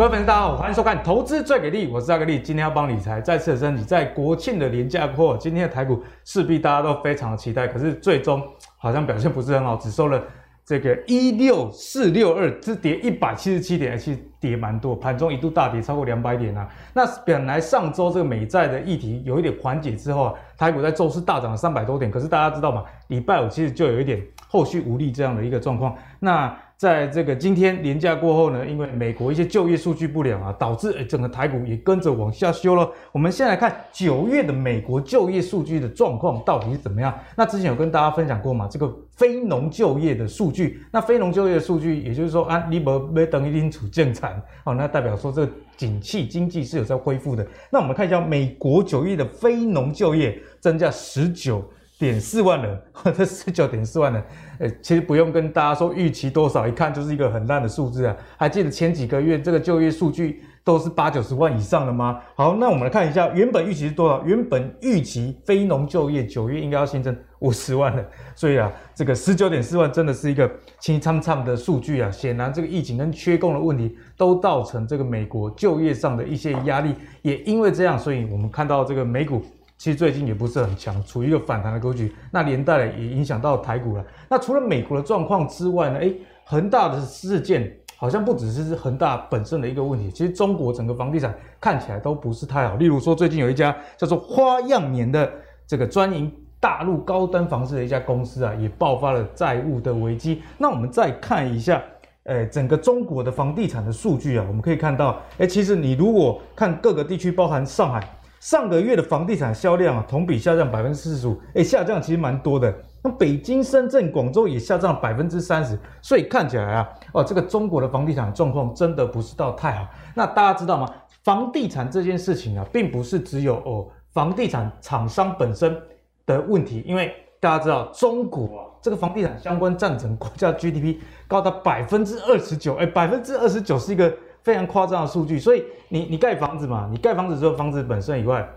各位粉丝，大家好，欢迎收看《投资最给力》，我是阿格力，今天要帮理财再次的升级，在国庆的连假过后，今天的台股势必大家都非常的期待，可是最终好像表现不是很好，只收了这个一六四六二，只跌一百七十七点，其实跌蛮多，盘中一度大跌超过两百点啊。那本来上周这个美债的议题有一点缓解之后啊，台股在周四大涨了三百多点，可是大家知道吗？礼拜五其实就有一点后续无力这样的一个状况，那。在这个今天连假过后呢，因为美国一些就业数据不良啊，导致诶整个台股也跟着往下修了。我们先来看九月的美国就业数据的状况到底是怎么样？那之前有跟大家分享过嘛，这个非农就业的数据，那非农就业的数据，也就是说啊，你没没等一定处正常哦，那代表说这个景气经济是有在恢复的。那我们看一下美国九月的非农就业增加十九点四万人，这十九点四万人，诶，其实不用跟大家说预期多少，一看就是一个很烂的数字啊。还记得前几个月这个就业数据都是八九十万以上的吗？好，那我们来看一下，原本预期是多少？原本预期非农就业九月应该要新增五十万人，所以啊，这个十九点四万真的是一个轻苍苍的数据啊。显然，这个疫情跟缺工的问题都造成这个美国就业上的一些压力，也因为这样，所以我们看到这个美股。其实最近也不是很强，处于一个反弹的格局，那连带也影响到台股了。那除了美国的状况之外呢？诶，恒大的事件好像不只是恒大本身的一个问题，其实中国整个房地产看起来都不是太好。例如说，最近有一家叫做花样年的这个专营大陆高端房子的一家公司啊，也爆发了债务的危机。那我们再看一下，诶，整个中国的房地产的数据啊，我们可以看到，诶，其实你如果看各个地区，包含上海。上个月的房地产销量啊，同比下降百分之四十五，哎，下降其实蛮多的。那北京、深圳、广州也下降了百分之三十，所以看起来啊，哦，这个中国的房地产状况真的不是到太好。那大家知道吗？房地产这件事情啊，并不是只有哦房地产厂商本身的问题，因为大家知道中国啊，这个房地产相关占整国家 GDP 高达百分之二十九，哎，百分之二十九是一个。非常夸张的数据，所以你你盖房子嘛，你盖房子之后，房子本身以外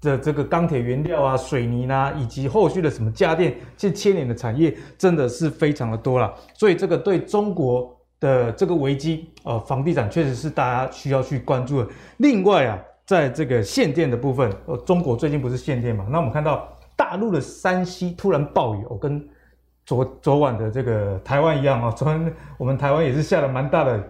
的这个钢铁原料啊、水泥啊，以及后续的什么家电，这牵连的产业真的是非常的多了。所以这个对中国的这个危机，呃，房地产确实是大家需要去关注的。另外啊，在这个限电的部分，呃，中国最近不是限电嘛？那我们看到大陆的山西突然暴雨，哦，跟昨昨晚的这个台湾一样啊，昨天我们台湾也是下了蛮大的。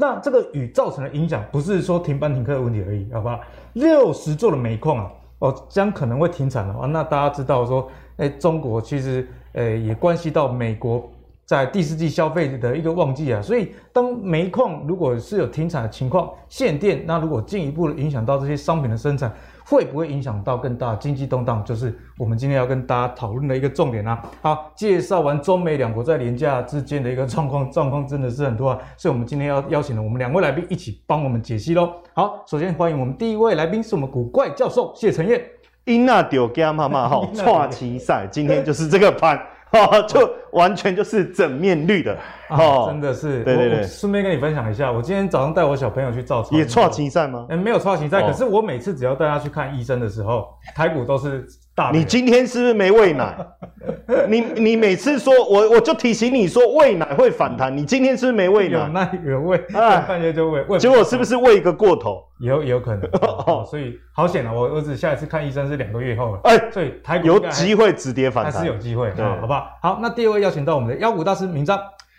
那这个雨造成的影响，不是说停班停课的问题而已，好不好？六十座的煤矿啊，哦，将可能会停产的话。那大家知道说，哎，中国其实，呃，也关系到美国在第四季消费的一个旺季啊。所以，当煤矿如果是有停产的情况，限电，那如果进一步的影响到这些商品的生产。会不会影响到更大的经济动荡？就是我们今天要跟大家讨论的一个重点啊。好，介绍完中美两国在廉价之间的一个状况，状况真的是很多啊。所以，我们今天要邀请了我们两位来宾一起帮我们解析喽。好，首先欢迎我们第一位来宾是我们古怪教授谢承彦。因那丢加妈妈好，跨期赛今天就是这个盘。哦，就完全就是整面绿的哦，真的是。对对对，顺便跟你分享一下，我今天早上带我小朋友去照超，也创青赛吗？嗯，没有创青赛，可是我每次只要带他去看医生的时候，台股都是。你今天是不是没喂奶？你你每次说我我就提醒你说喂奶会反弹，你今天是不是没喂奶？有奶有喂，啊，半夜就喂，结果是不是喂一个过头？有有可能 哦，所以好险啊！我儿子下一次看医生是两个月后了，哎，所以台股有机会止跌反弹，还是有机会啊，好不好？好，那第二位邀请到我们的妖股大师明章，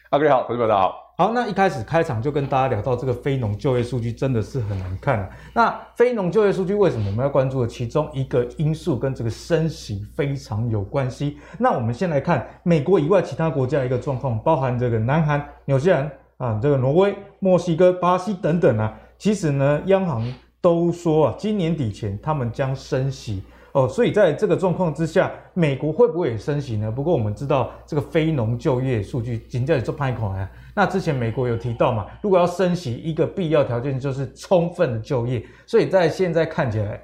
阿哥你好，同学们大家好。好，那一开始开场就跟大家聊到这个非农就业数据真的是很难看。那非农就业数据为什么我们要关注的？其中一个因素跟这个升息非常有关系。那我们先来看美国以外其他国家一个状况，包含这个南韩、纽西兰啊，这个挪威、墨西哥、巴西等等啊。其实呢，央行都说啊，今年底前他们将升息。哦，所以在这个状况之下，美国会不会也升息呢？不过我们知道这个非农就业数据紧接着就拍款啊。那之前美国有提到嘛，如果要升息，一个必要条件就是充分的就业。所以在现在看起来，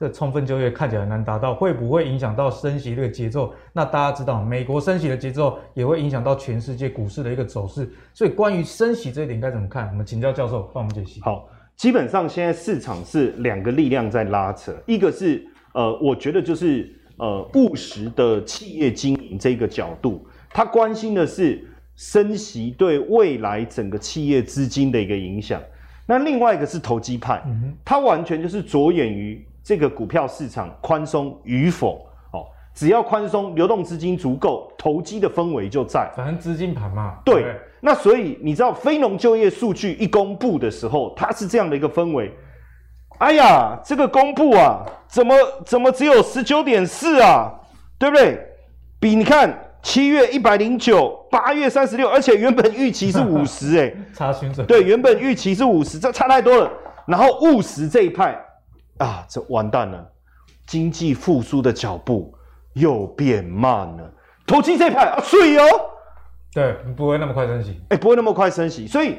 这充分就业看起来很难达到，会不会影响到升息这个节奏？那大家知道，美国升息的节奏也会影响到全世界股市的一个走势。所以关于升息这一点该怎么看？我们请教教授帮我们解析。好，基本上现在市场是两个力量在拉扯，一个是。呃，我觉得就是呃务实的企业经营这个角度，他关心的是升息对未来整个企业资金的一个影响。那另外一个是投机派，他完全就是着眼于这个股票市场宽松与否。哦，只要宽松，流动资金足够，投机的氛围就在。反正资金盘嘛。对。对那所以你知道非农就业数据一公布的时候，它是这样的一个氛围。哎呀，这个公布啊，怎么怎么只有十九点四啊？对不对？比你看七月一百零九，八月三十六，而且原本预期是 五十，哎，差许多。对，原本预期是五十，这差太多了。然后务实这一派啊，这完蛋了，经济复苏的脚步又变慢了。投机这一派啊，水哦。对，不会那么快升息，哎、欸，不会那么快升息，所以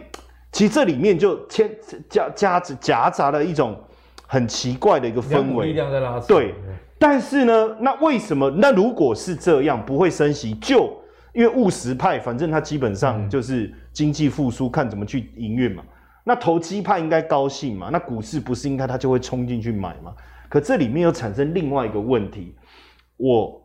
其实这里面就牵夹夹夹杂了一种很奇怪的一个氛围，力量在拉扯。对，但是呢，那为什么？那如果是这样，不会升息，就因为务实派，反正他基本上就是经济复苏，看怎么去营运嘛。那投机派应该高兴嘛？那股市不是应该他就会冲进去买嘛？可这里面又产生另外一个问题，我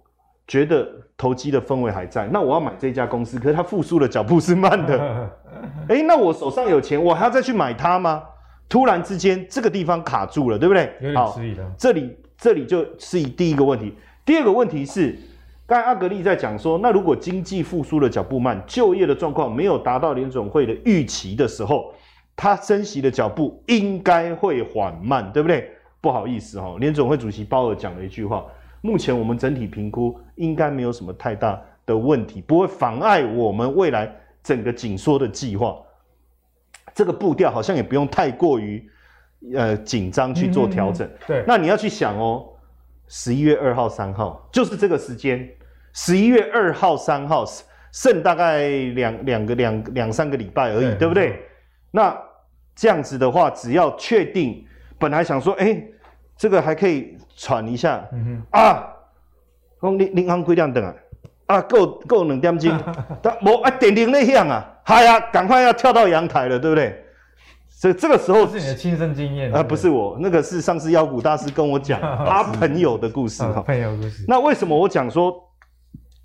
觉得。投机的氛围还在，那我要买这家公司，可是它复苏的脚步是慢的。哎、欸，那我手上有钱，我还要再去买它吗？突然之间，这个地方卡住了，对不对？有点迟疑了。这里这里就是第一个问题。第二个问题是，刚才阿格力在讲说，那如果经济复苏的脚步慢，就业的状况没有达到联总会的预期的时候，它升息的脚步应该会缓慢，对不对？不好意思哈，联总会主席鲍尔讲了一句话。目前我们整体评估应该没有什么太大的问题，不会妨碍我们未来整个紧缩的计划。这个步调好像也不用太过于呃紧张去做调整。对，那你要去想哦，十一月二号、三号就是这个时间，十一月二号、三号剩大概两两个两两三个礼拜而已，对不对？那这样子的话，只要确定，本来想说，哎。这个还可以喘一下，嗯、啊，讲你银行几点等啊？啊，够够两点钟，但无啊点铃那响啊，嗨呀，赶快要跳到阳台了，对不对？所以这个时候是你的亲身经验啊，不是我，那个是上次妖股大师跟我讲 他朋友的故事哈，朋友故事。那为什么我讲说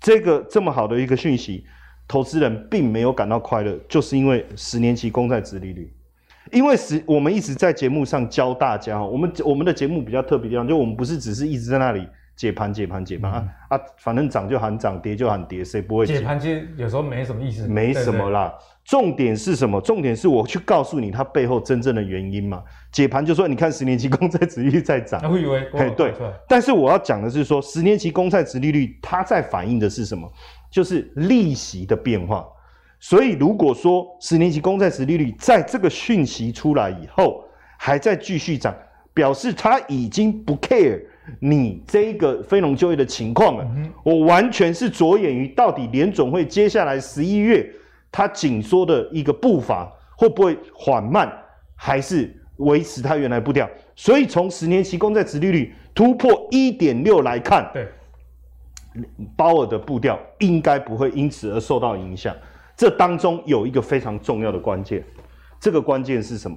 这个这么好的一个讯息，投资人并没有感到快乐，就是因为十年期公债殖利率。因为是我们一直在节目上教大家，我们我们的节目比较特别的地方，就我们不是只是一直在那里解盘、解盘、解盘、嗯、啊啊，反正涨就喊涨，跌就喊跌，谁不会解？解盘其实有时候没什么意思，没什么啦。对对，重点是什么？重点是我去告诉你它背后真正的原因嘛。解盘就说，你看十年期公债殖利率在涨，我以为，嘿对。但是我要讲的是说，十年期公债殖利率它在反映的是什么？就是利息的变化。所以，如果说十年期公债殖利率在这个讯息出来以后还在继续涨，表示它已经不 care 你这个非农就业的情况了。我完全是着眼于到底联总会接下来十一月它紧缩的一个步伐会不会缓慢，还是维持它原来步调。所以，从十年期公债殖利率突破一点六来看，对，鲍尔的步调应该不会因此而受到影响。这当中有一个非常重要的关键，这个关键是什么？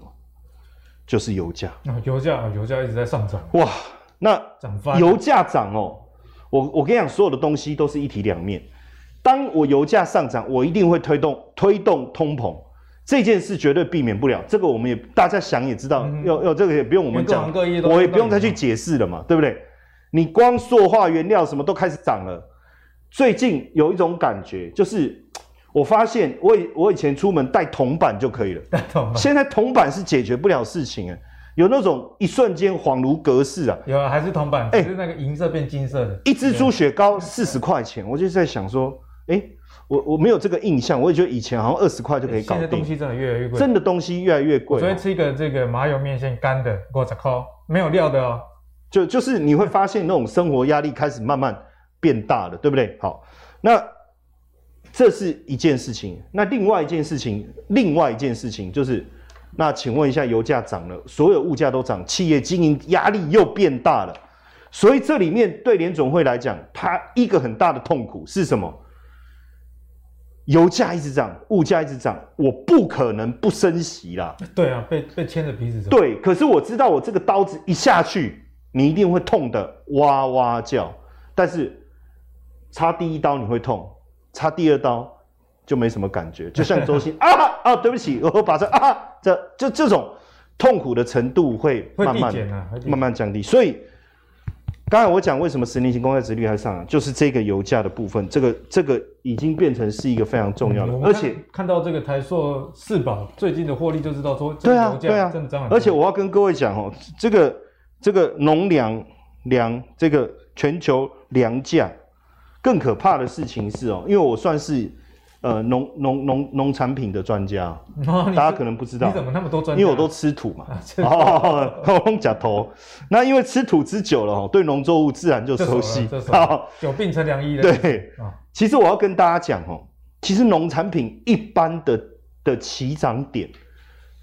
就是油价。啊，油价，油价一直在上涨。哇，那油价涨哦，我我跟你讲，所有的东西都是一体两面。当我油价上涨，我一定会推动推动通膨，这件事绝对避免不了。这个我们也大家想也知道，嗯、要要这个也不用我们讲，我也不用再去解释了嘛，对不对？你光塑化原料什么都开始涨了。最近有一种感觉就是。我发现我以我以前出门带铜板就可以了，现在铜板是解决不了事情哎，有那种一瞬间恍如隔世啊，有啊，还是铜板，哎，是那个银色变金色的，一支猪血糕四十块钱，我就在想说，哎，我我没有这个印象，我也觉得以前好像二十块就可以搞定，现在东西真的越来越贵，真的东西越来越贵。我昨天吃一个这个麻油面线干的，五十块，没有料的哦，就就是你会发现那种生活压力开始慢慢变大了，对不对？好，那。这是一件事情，那另外一件事情，另外一件事情就是，那请问一下，油价涨了，所有物价都涨，企业经营压力又变大了，所以这里面对联总会来讲，它一个很大的痛苦是什么？油价一直涨，物价一直涨，我不可能不升息啦。对啊，被被牵着鼻子走。对，可是我知道我这个刀子一下去，你一定会痛的哇哇叫，但是插第一刀你会痛。插第二刀就没什么感觉，就像周星 啊啊，对不起，我把这啊这就这种痛苦的程度会慢慢会啊、慢慢降低。所以刚才我讲为什么十年期公债殖率还上来，就是这个油价的部分，这个这个已经变成是一个非常重要的，嗯、而且看到这个台塑四宝最近的获利就知道说，对啊对啊，而且我要跟各位讲哦，这个这个农粮粮这个全球粮价更可怕的事情是哦，因为我算是。呃，农农农农产品的专家，哦，大家可能不知道，你怎么那么多专家？因为我都吃土嘛。哦，空假头。那因为吃土吃久了，对农作物自然就熟悉。好，久病成良医了。对，其实我要跟大家讲哦，其实农产品一般的的起涨点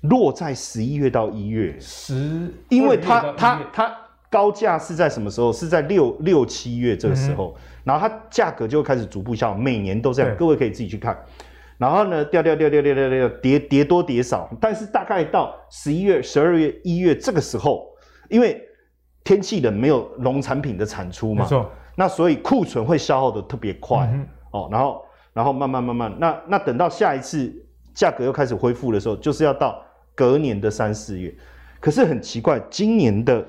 落在十一月到一月。十，因为它它它高价是在什么时候？是在六六七月这个时候。嗯然后它价格就会开始逐步下，每年都这样，各位可以自己去看。然后呢，掉掉掉掉掉掉掉，跌跌多跌少，但是大概到十一月、十二月、一月这个时候，因为天气冷，没有农产品的产出嘛，那所以库存会消耗的特别快、嗯、哦。然后，然后慢慢慢慢，那那等到下一次价格又开始恢复的时候，就是要到隔年的三四月。可是很奇怪，今年的。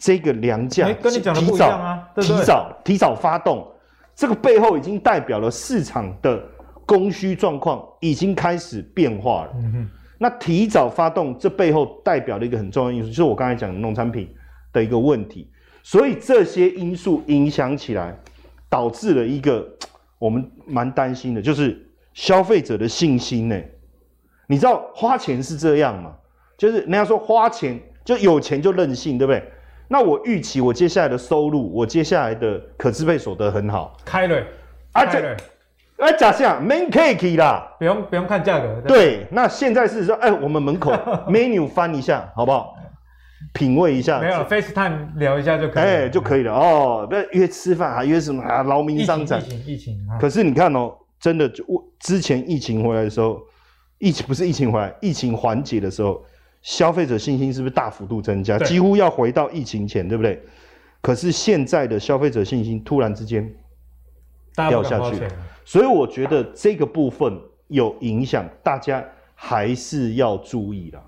这个粮价跟你讲的不一样啊，提早提早提早发动，这个背后已经代表了市场的供需状况已经开始变化了。嗯哼，那提早发动，这背后代表了一个很重要因素，就是我刚才讲的农产品的一个问题。所以这些因素影响起来，导致了一个我们蛮担心的，就是消费者的信心呢。你知道花钱是这样嘛？就是人家说花钱就有钱就任性，对不对？那我预期我接下来的收入，我接下来的可支配所得很好，开了，啊这，哎假设 main cake 啦，不用不用看价格。对，那现在是说，哎，我们门口 menu 翻一下，好不好？品味一下，没有 FaceTime 聊一下就可以，哎就可以了哦。不要约吃饭，还约什么啊？劳民伤财。疫情疫情。可是你看哦，真的就我之前疫情回来的时候，疫情不是疫情回来，疫情缓解的时候。消费者信心是不是大幅度增加？几乎要回到疫情前，对不对？可是现在的消费者信心突然之间掉下去，所以我觉得这个部分有影响，大家还是要注意啦。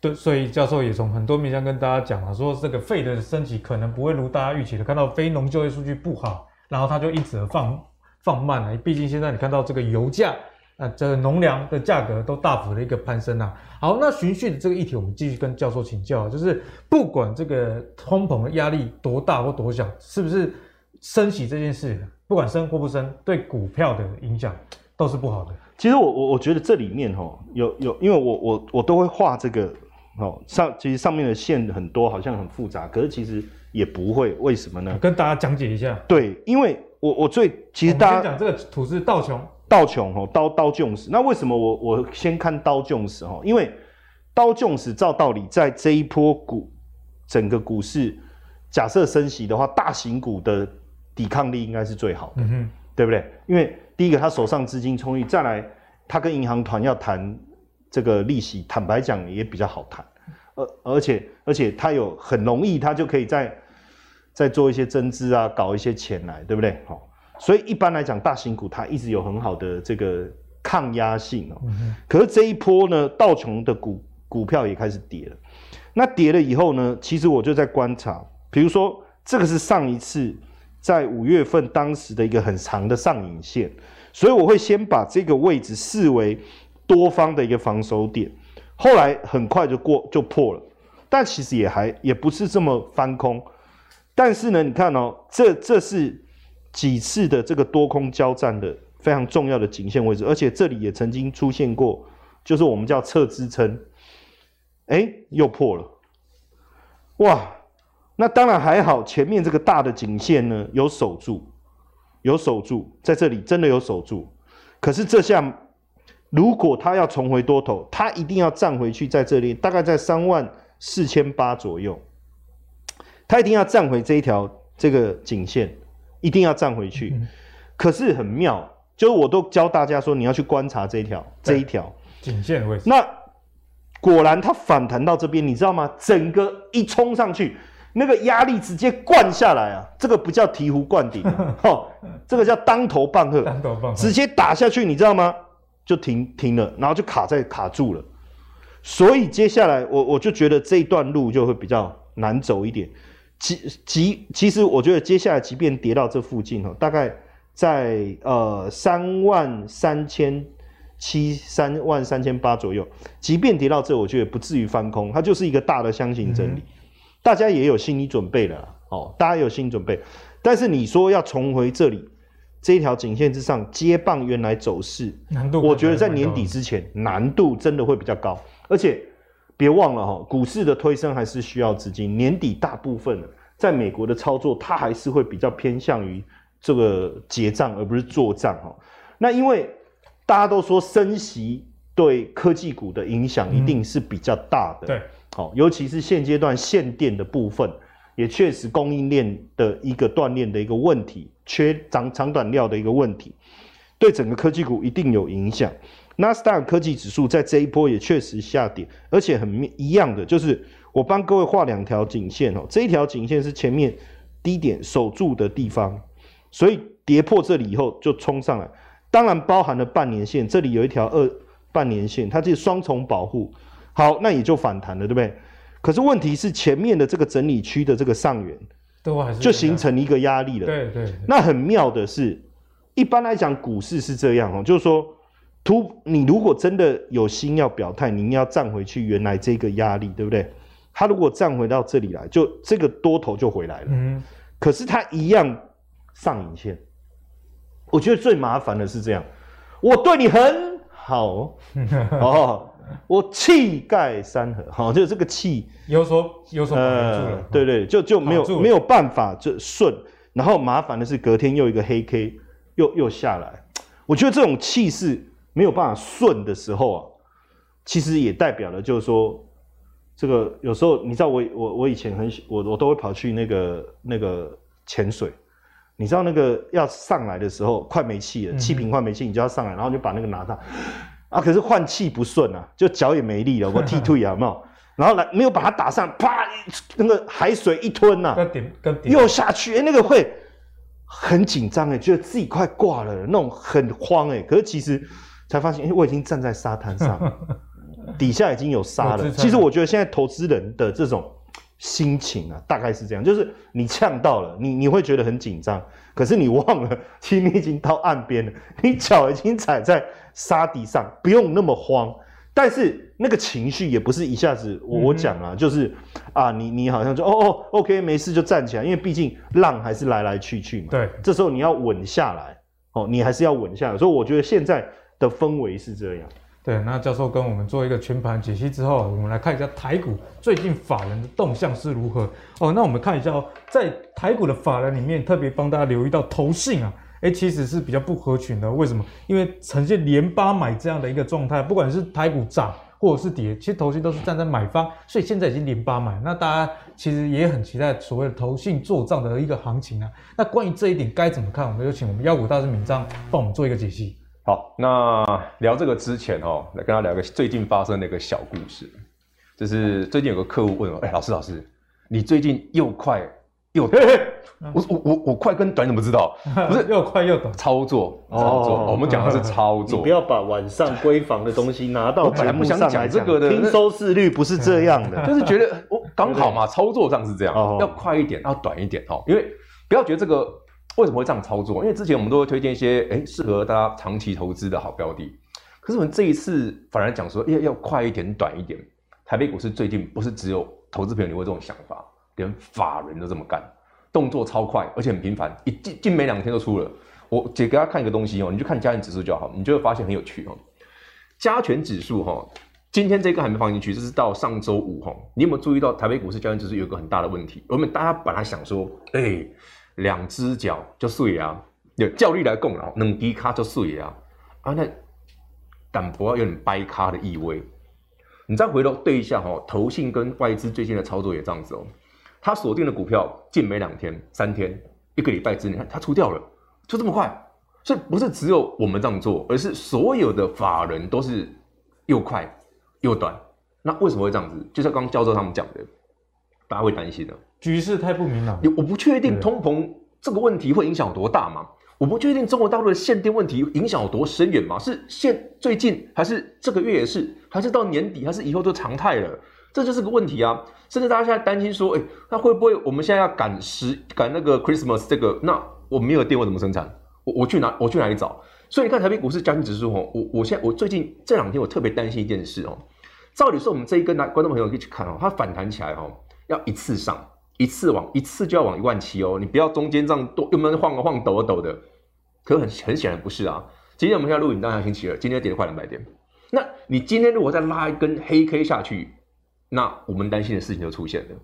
对，所以教授也从很多面向跟大家讲了，说这个 Fed 的升息可能不会如大家预期的，看到非农就业数据不好，然后它就因此而放放慢了。毕竟现在你看到这个油价。啊，这个农粮的价格都大幅的一个攀升啊。好，那循序的这个议题，我们继续跟教授请教，就是不管这个通膨的压力多大或多小，是不是升息这件事，不管升或不升，对股票的影响都是不好的。其实我我我觉得这里面哈有有，因为我我我都会画这个哦上，其实上面的线很多，好像很复杂，可是其实也不会，为什么呢？跟大家讲解一下。对，因为我我最其实大家讲这个图是道琼。道琼吼，刀刀琼斯，那为什么我我先看刀琼斯哈？因为刀琼斯照道理在这一波股整个股市，假设升息的话，大型股的抵抗力应该是最好的，嗯哼，对不对？因为第一个他手上资金充裕，再来他跟银行团要谈这个利息，坦白讲也比较好谈，而而且而且他有很容易，他就可以在再做一些增资啊，搞一些钱来，对不对？好。所以一般来讲，大型股它一直有很好的这个抗压性哦。可是这一波呢，道琼的股股票也开始跌了。那跌了以后呢，其实我就在观察，比如说这个是上一次在五月份当时的一个很长的上影线，所以我会先把这个位置视为多方的一个防守点。后来很快就过就破了，但其实也还也不是这么翻空。但是呢，你看哦，这这是。几次的这个多空交战的非常重要的颈线位置，而且这里也曾经出现过，就是我们叫侧支撑，哎，又破了，哇，那当然还好，前面这个大的颈线呢有守住，有守住，在这里真的有守住，可是这下如果它要重回多头，它一定要站回去，在这里大概在三万四千八左右，它一定要站回这一条这个颈线。一定要站回去，嗯、可是很妙，就是我都教大家说，你要去观察这一条这一条颈线的位置。那果然它反弹到这边，你知道吗？整个一冲上去，那个压力直接灌下来啊！这个不叫醍醐灌顶，哦，这个叫当头棒喝，当头棒喝，直接打下去，你知道吗？就停停了，然后就卡在卡住了。所以接下来我我就觉得这一段路就会比较难走一点。其其其实我觉得接下来即便跌到这附近哈，大概在呃三万三千七、三万三千八左右，即便跌到这，我觉得不至于翻空，它就是一个大的箱型整理，嗯、大家也有心理准备了哦，大家有心理准备。但是你说要重回这里这一条颈线之上接棒原来走势，难度我觉得在年底之前难度真的会比较高，而且。别忘了哈，股市的推升还是需要资金。年底大部分在美国的操作，它还是会比较偏向于这个结账，而不是做账哈。那因为大家都说升息对科技股的影响一定是比较大的，对，好，尤其是现阶段限电的部分，也确实供应链的一个断裂的一个问题，缺长长短料的一个问题，对整个科技股一定有影响。纳斯达克科技指数在这一波也确实下跌，而且很一样的，就是我帮各位画两条颈线哦，这一条颈线是前面低点守住的地方，所以跌破这里以后就冲上来，当然包含了半年线，这里有一条二半年线，它是双重保护，好，那也就反弹了，对不对？可是问题是前面的这个整理区的这个上缘，就形成一个压力了，对对。那很妙的是，一般来讲股市是这样哦，就是说。突，你如果真的有心要表态，你要站回去原来这个压力，对不对？他如果站回到这里来，就这个多头就回来了。嗯，可是他一样上影线。我觉得最麻烦的是这样，我对你很好 哦，我气盖山河，好，就这个气有所有所呃，对对，就就没有没有办法就顺，然后麻烦的是隔天又一个黑 K 又又下来，我觉得这种气势。没有办法顺的时候啊，其实也代表了，就是说，这个有时候你知道我，我我我以前很喜我我都会跑去那个那个潜水，你知道那个要上来的时候快没气了，气瓶快没气，你就要上来，然后就把那个拿上，啊，可是换气不顺啊，就脚也没力了，我 踢退啊，有没有？然后来没有把它打上，啪，那个海水一吞呐、啊，又下去，哎，那个会很紧张哎，觉得自己快挂了，那种很慌哎，可是其实。才发现，哎，我已经站在沙滩上，底下已经有沙了。其实我觉得现在投资人的这种心情啊，大概是这样，就是你呛到了，你你会觉得很紧张，可是你忘了，其实你已经到岸边了，你脚已经踩在沙地上，不用那么慌。但是那个情绪也不是一下子，我我讲啊，就是啊，你你好像就哦哦，OK，没事就站起来，因为毕竟浪还是来来去去嘛。对，这时候你要稳下来，哦，你还是要稳下来。所以我觉得现在。的氛围是这样，对。那教授跟我们做一个全盘解析之后，我们来看一下台股最近法人的动向是如何。哦，那我们看一下哦，在台股的法人里面，特别帮大家留意到投信啊，哎，其实是比较不合群的。为什么？因为呈现连八买这样的一个状态，不管是台股涨或者是跌，其实投信都是站在买方，所以现在已经连八买。那大家其实也很期待所谓的投信做账的一个行情啊。那关于这一点该怎么看？我们就请我们妖股大师明章帮我们做一个解析。好，那聊这个之前哦，来跟他聊个最近发生的一个小故事，就是最近有个客户问我，哎、欸，老师老师，你最近又快又 短，我我我我快跟短怎么知道？不是 又快又短，操作操作，哦、我们讲的是操作，你不要把晚上闺房的东西拿到节目上来讲，讲这个的，听收视率不是这样的，就是觉得我刚好嘛，操作上是这样，哦、要快一点，要短一点哦，因为不要觉得这个。为什么会这样操作？因为之前我们都会推荐一些诶适合大家长期投资的好标的，可是我们这一次反而讲说要要快一点、短一点。台北股市最近不是只有投资朋友你会这种想法，连法人都这么干，动作超快，而且很频繁，一进进没两天就出了。我姐给大家看一个东西哦，你就看加权指数就好，你就会发现很有趣哦。加权指数哈，今天这个还没放进去，这是到上周五哈。你有没有注意到台北股市加权指数有一个很大的问题？我们大家本来想说，哎。两只脚就碎啊，有教力来供了，两只脚就碎啊，啊那淡薄有点掰咖的意味。你再回头对一下哈，投信跟外资最近的操作也这样子哦。他锁定的股票近没两天、三天、一个礼拜之内，他出掉了，就这么快。所以不是只有我们这样做，而是所有的法人都是又快又短。那为什么会这样子？就像刚刚教授他们讲的，大家会担心的。局势太不明朗，我不确定通膨这个问题会影响有多大嘛？我不确定中国大陆的限电问题影响有多深远嘛？是现最近，还是这个月也是，还是到年底，还是以后都常态了？这就是个问题啊！甚至大家现在担心说，哎，那会不会我们现在要赶时赶那个 Christmas 这个？那我没有电，我怎么生产？我我去哪我去哪里找？所以你看台北股市加权指数哦，我我现在我最近这两天我特别担心一件事哦。照理说我们这一根呢观众朋友可以去看哦，它反弹起来哦，要一次上。一次往一次就要往一万七哦，你不要中间这样多又闷晃啊晃抖啊抖的，可很很显然不是啊。今天我们现在录影当然星期二，今天跌了快两百点。那你今天如果再拉一根黑 K 下去，那我们担心的事情就出现了，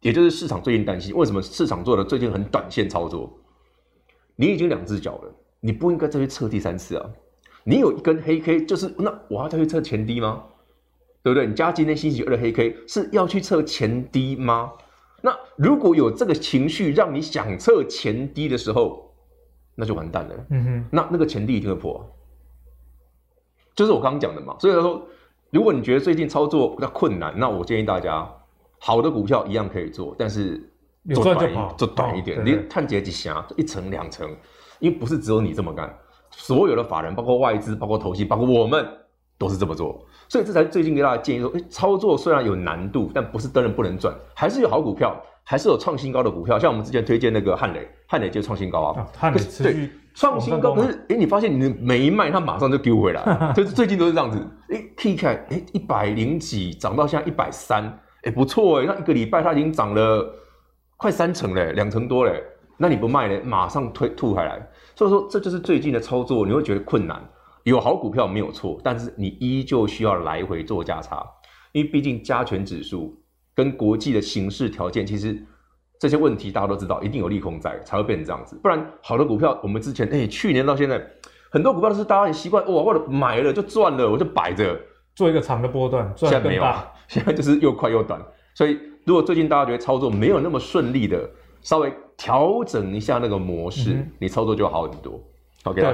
也就是市场最近担心为什么市场做的最近很短线操作。你已经两只脚了，你不应该再去测第三次啊。你有一根黑 K，就是那我要再去测前低吗？对不对？你加今天星期二的黑 K 是要去测前低吗？那如果有这个情绪让你想测前低的时候，那就完蛋了。嗯哼，那那个前低一定会破，就是我刚刚讲的嘛。所以说，如果你觉得最近操作比较困难，那我建议大家，好的股票一样可以做，但是做短一做短一点，你看几下，一层两层，因为不是只有你这么干，所有的法人，包括外资，包括投信，包括我们，都是这么做。所以这才最近给大家建议说，诶，操作虽然有难度，但不是当然不能赚，还是有好股票，还是有创新高的股票。像我们之前推荐那个汉磊，汉磊就创新高啊，汉磊对创新高。可是，诶，你发现你每一卖，它马上就丢回来，就是最近都是这样子。诶，K 起来，诶，一百零几涨到现在一百三，诶，不错诶，那一个礼拜它已经涨了快三成嘞，两成多嘞。那你不卖嘞，马上推吐回来。所以说，这就是最近的操作，你会觉得困难。有好股票没有错，但是你依旧需要来回做价差，因为毕竟加权指数跟国际的形势条件，其实这些问题大家都知道，一定有利空在，才会变成这样子。不然好的股票，我们之前哎、欸，去年到现在，很多股票都是大家很习惯，哇，我买了就赚了，我就摆着做一个长的波段，赚现在没有，现在就是又快又短。所以如果最近大家觉得操作没有那么顺利的，稍微调整一下那个模式，嗯、你操作就好很多。对，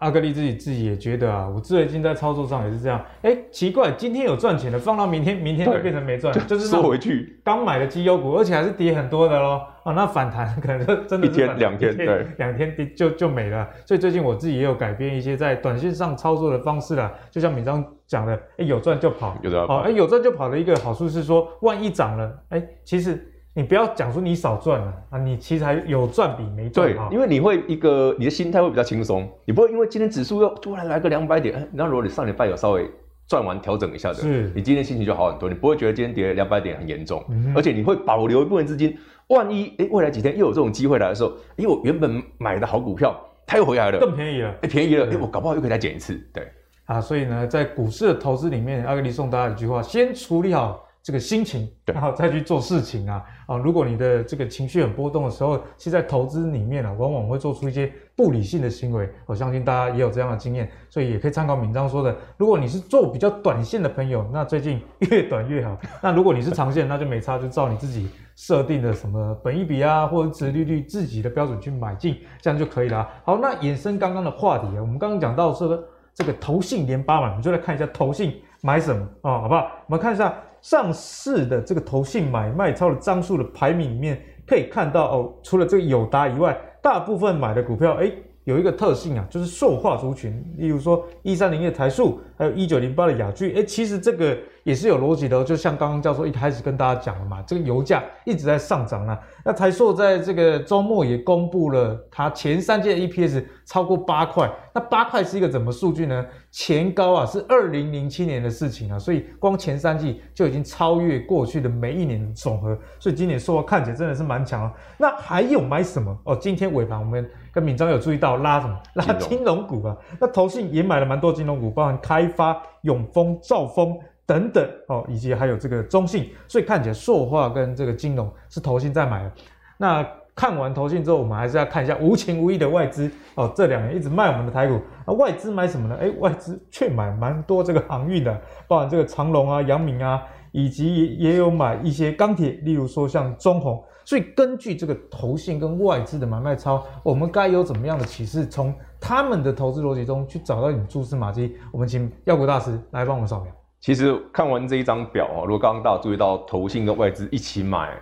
阿格力自己自己也觉得啊，我最近在操作上也是这样。哎，奇怪，今天有赚钱的，放到明天，明天就变成没赚，就是收回去。刚买的绩优股，而且还是跌很多的喽。啊，那反弹可能就 真的是一天两天，对，两天跌就就没了。所以最近我自己也有改变一些在短线上操作的方式啦。就像敏章讲的，哎，有赚就跑，有的跑。哎，有赚就跑的一个好处是说，万一涨了，哎，其实。你不要讲说你少赚了啊，你其实还有赚比没赚。对，因为你会一个你的心态会比较轻松，你不会因为今天指数又突然来个两百点，那如果你上礼拜有稍微赚完调整一下的，是，你今天心情就好很多，你不会觉得今天跌两百点很严重，嗯，而且你会保留一部分资金，万一诶未来几天又有这种机会来的时候，因为我原本买的好股票它又回来了，更便宜了，诶便宜了，诶我搞不好又可以再减一次，对，啊，所以呢，在股市的投资里面，阿格力送大家一句话：先处理好。这个心情，然后再去做事情啊啊！如果你的这个情绪很波动的时候，其实在投资里面啊，往往会做出一些不理性的行为。我相信大家也有这样的经验，所以也可以参考敏章说的。如果你是做比较短线的朋友，那最近越短越好。那如果你是长线，那就没差，就照你自己设定的什么本益比啊，或者殖利率自己的标准去买进，这样就可以了。好，那衍生刚刚的话题啊，我们刚刚讲到说这个投信连八买，我们就来看一下投信买什么啊，好不好？我们看一下。上市的这个投信买卖超的张数的排名里面，可以看到哦，除了这个友达以外，大部分买的股票，诶有一个特性啊，就是塑化族群，例如说一三零一的台塑，还有一九零八的雅聚，诶其实这个也是有逻辑的，就像刚刚教授一开始跟大家讲的嘛，这个油价一直在上涨啊。那台塑在这个周末也公布了它前三季的 EPS 超过八块，那八块是一个怎么数据呢？前高啊是二零零七年的事情啊，所以光前三季就已经超越过去的每一年的总和，所以今年塑化看起来真的是蛮强啊。那还有买什么哦？今天尾盘我们。跟敏章有注意到拉什么？拉金融股啊。那投信也买了蛮多金融股，包含开发、永丰、兆丰等等哦，以及还有这个中信。所以看起来塑化跟这个金融是投信在买的。那看完投信之后，我们还是要看一下无情无义的外资哦。这两年一直卖我们的台股，那外资买什么呢？诶，外资却买蛮多这个航运的，包含这个长隆啊、阳明啊，以及也有买一些钢铁，例如说像中鸿。所以根据这个投信跟外资的买卖超，我们该有怎么样的启示？从他们的投资逻辑中去找到你蛛丝马迹。我们请妖股大师来帮我们扫描。其实看完这一张表啊，如果刚刚大家注意到投信跟外资一起买，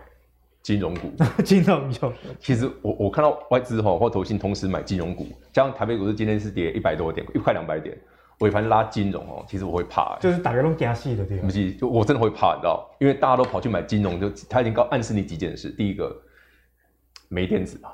金融股，金融有。其实我我看到外资哈或投信同时买金融股，加上台北股市今天是跌一百多点，一块两百点，尾盘拉金融哦，其实我会怕、欸，就是大家都惊死的对吧？不是，就我真的会怕，你知道，因为大家都跑去买金融，就他已经告暗示你几件事。第一个，没电子啊，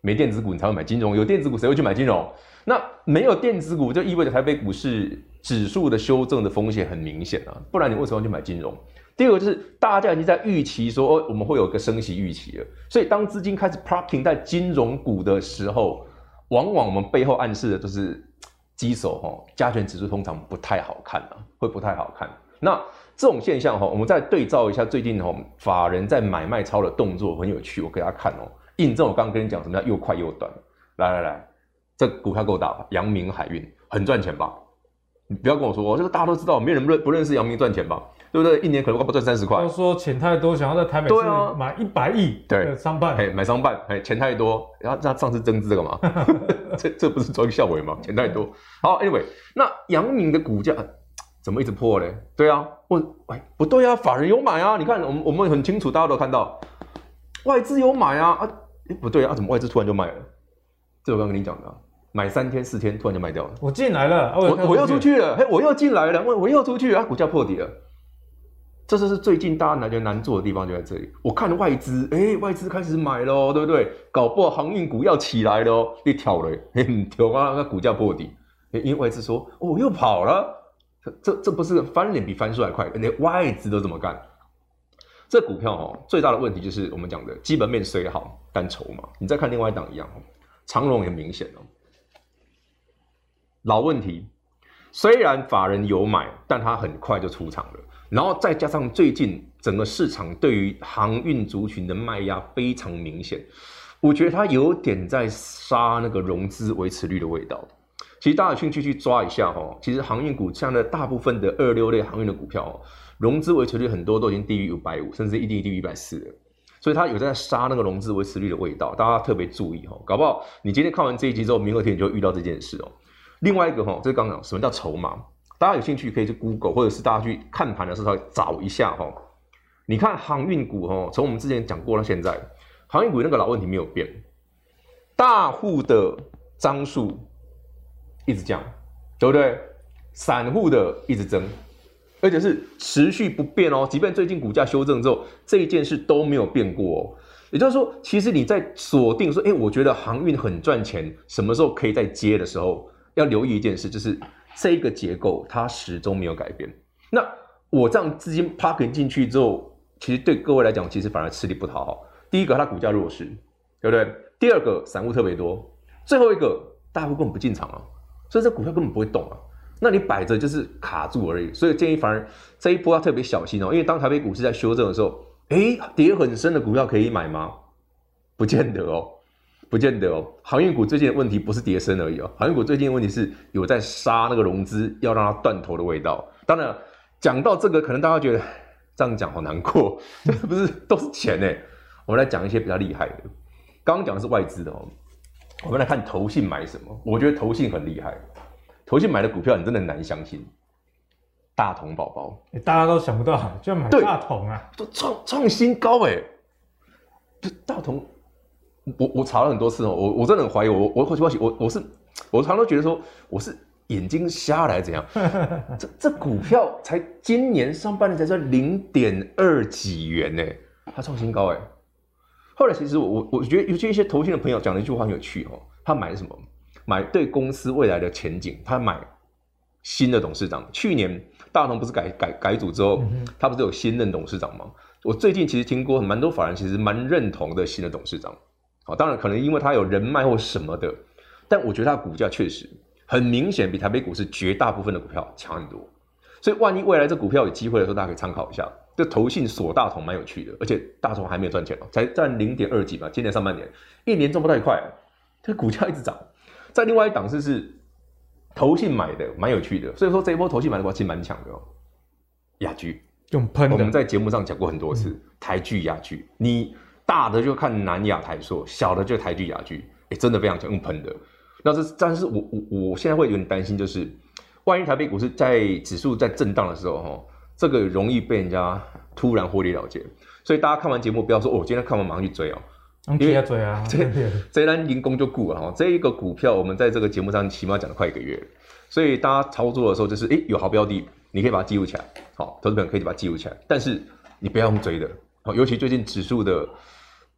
没电子股你才会买金融，有电子股谁会去买金融？那没有电子股就意味着台北股市指数的修正的风险很明显啊，不然你为什么要去买金融？第二个就是大家已经在预期说，哦，我们会有个升息预期了，所以当资金开始 parking 在金融股的时候，往往我们背后暗示的就是基手哈，加权指数通常不太好看啊，会不太好看。那这种现象哈，我们再对照一下最近哈，法人在买卖超的动作很有趣，我给大家看哦，印证我刚刚跟你讲什么叫又快又短，来来来。这股票够大吧？阳明海运很赚钱吧？你不要跟我说，我这个大家都知道，没人不认不认识阳明赚钱吧？对不对？一年可能不赚三十块。都说钱太多，想要在台北市买一百亿的商办，对，买商办，哎，钱太多，然后那上次增资这个嘛？这这不是装效尾吗？钱太多。好，Anyway，那阳明的股价怎么一直破嘞？对啊，问，哎，不对啊，法人有买啊？你看，我们我们很清楚，大家都看到，外资有买啊啊，哎，不对啊，怎么外资突然就卖了？这我刚跟你讲的。买三天四天，突然就卖掉了。我进来了，我我又出去了，嘿，我又进来了，我我又出去啊！股价破底了，这就是最近大家觉得难做的地方，就在这里。我看外资，哎，外资开始买喽，对不对？搞不好航运股要起来喽，一跳了，嘿，跳啊，那股价破底，因为外资说，哦，又跑了，这这这不是翻脸比翻书还快，连外资都这么干。这股票哦，最大的问题就是我们讲的基本面虽好，但筹码。你再看另外一档一样，长荣也明显哦。老问题，虽然法人有买，但他很快就出场了。然后再加上最近整个市场对于航运族群的卖压非常明显，我觉得它有点在杀那个融资维持率的味道。其实大家有兴趣去抓一下哈，其实航运股像的大部分的二六类航运的股票，融资维持率很多都已经低于五百五，甚至一定低于一百四了。所以他有在杀那个融资维持率的味道，大家特别注意哈，搞不好你今天看完这一集之后，明后天你就遇到这件事哦。另外一个哈，这是刚刚讲什么叫筹码？大家有兴趣可以去 Google，或者是大家去看盘的时候找一下哈。你看航运股哈，从我们之前讲过到现在，航运股那个老问题没有变，大户的张数一直降，对不对？散户的一直增，而且是持续不变哦。即便最近股价修正之后，这一件事都没有变过哦。也就是说，其实你在锁定说，哎，我觉得航运很赚钱，什么时候可以再接的时候。要留意一件事，就是这个结构它始终没有改变。那我这样资金 parking 进去之后，其实对各位来讲，其实反而吃力不讨好。第一个，它股价弱势，对不对？第二个，散户特别多。最后一个，大户根本不进场啊，所以这股票根本不会动啊。那你摆着就是卡住而已。所以建议反而这一波要特别小心哦，因为当台北股市在修正的时候，哎，跌很深的股票可以买吗？不见得哦。不见得哦，航运股最近的问题不是跌升而已哦，航运股最近的问题是有在杀那个融资，要让它断头的味道。当然，讲到这个，可能大家觉得这样讲好难过，这不是都是钱呢？我们来讲一些比较厉害的。刚刚讲的是外资的哦，我们来看投信买什么。我觉得投信很厉害，投信买的股票你真的难相信。大同宝宝，大家都想不到，就买大同啊，都创创新高哎，就大同。我我查了很多次哦，我我真的很怀疑我我我我我是我常常都觉得说我是眼睛瞎了还是怎样？这这股票才今年上半年才赚零点二几元呢，它创新高哎。后来其实我我我觉得尤其一些投信的朋友讲了一句话很有趣哦，他买什么？买对公司未来的前景，他买新的董事长。去年大同不是改改改组之后，他不是有新任董事长吗？我最近其实听过蛮多法人其实蛮认同的新的董事长。哦，当然可能因为它有人脉或什么的，但我觉得它股价确实很明显比台北股市绝大部分的股票强很多，所以万一未来这股票有机会的时候，大家可以参考一下。这投信锁大同蛮有趣的，而且大同还没有赚钱哦，才赚零点二几吧，今年上半年一年赚不太快，这股价一直涨。在另外一档是是投信买的，蛮有趣的，所以说这一波投信买的话其实蛮强的哦。雅聚用喷的，我们在节目上讲过很多次，嗯、台剧、雅聚你。大的就看南亚台塑，小的就台剧雅剧，哎，真的非常强，用喷的。那这，但是我我我现在会有点担心，就是万一台北股市在指数在震荡的时候，哈，这个容易被人家突然获利了结。所以大家看完节目不要说哦，今天看完马上去追哦，因为要追啊，这这单零工就顾了哈。这一个股票我们在这个节目上起码讲了快一个月，所以大家操作的时候就是哎有好标的，你可以把它记录起来，好，投资本可以把它记录起来，但是你不要用追的，好，尤其最近指数的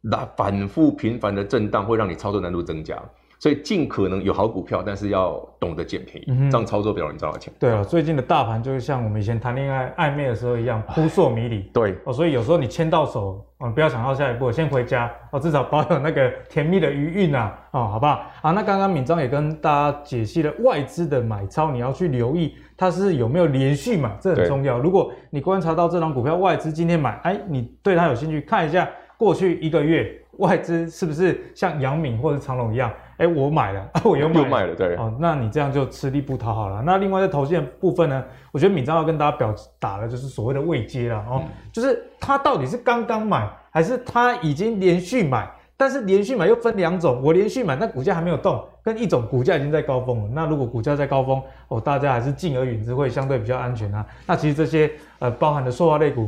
那反复频繁的震荡会让你操作难度增加。所以尽可能有好股票，但是要懂得捡便宜，嗯、这样操作比较容易赚到钱。对啊，最近的大盘就是像我们以前谈恋爱暧昧的时候一样扑朔迷离。对哦，所以有时候你牵到手，嗯，不要想到下一步，先回家哦，至少保有那个甜蜜的余韵啊，哦，好不好？啊，那刚刚敏章也跟大家解析了外资的买超，你要去留意它是有没有连续买，这很重要。如果你观察到这张股票外资今天买，哎，你对它有兴趣，看一下过去一个月外资是不是像杨敏或者长隆一样。哎，我买了，我又买了，又买了，对。哦，那你这样就吃力不讨好了。那另外在投信的部分呢，我觉得敏章要跟大家表达的就是所谓的未接了哦，嗯、就是他到底是刚刚买，还是他已经连续买？但是连续买又分两种，我连续买，但股价还没有动，跟一种股价已经在高峰了。那如果股价在高峰，哦，大家还是敬而远之会相对比较安全啊。那其实这些呃包含的塑化类股。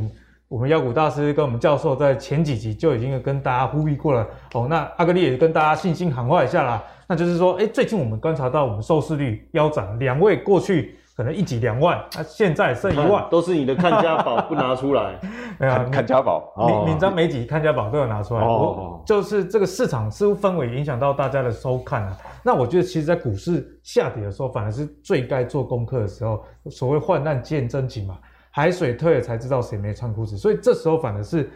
我们妖股大师跟我们教授在前几集就已经跟大家呼吁过了哦。那阿格力也跟大家信心喊话一下啦，那就是说，哎，最近我们观察到我们收视率腰斩，两位过去可能一集两万，那现在剩一万，都是你的看家宝不拿出来。哎呀，看家宝，闵漳每集看家宝都有拿出来。哦，就是这个市场似乎氛围影响到大家的收看啊。那我觉得，其实，在股市下跌的时候，反而是最该做功课的时候。所谓患难见真情嘛。海水退了才知道谁没穿裤子，所以这时候反而是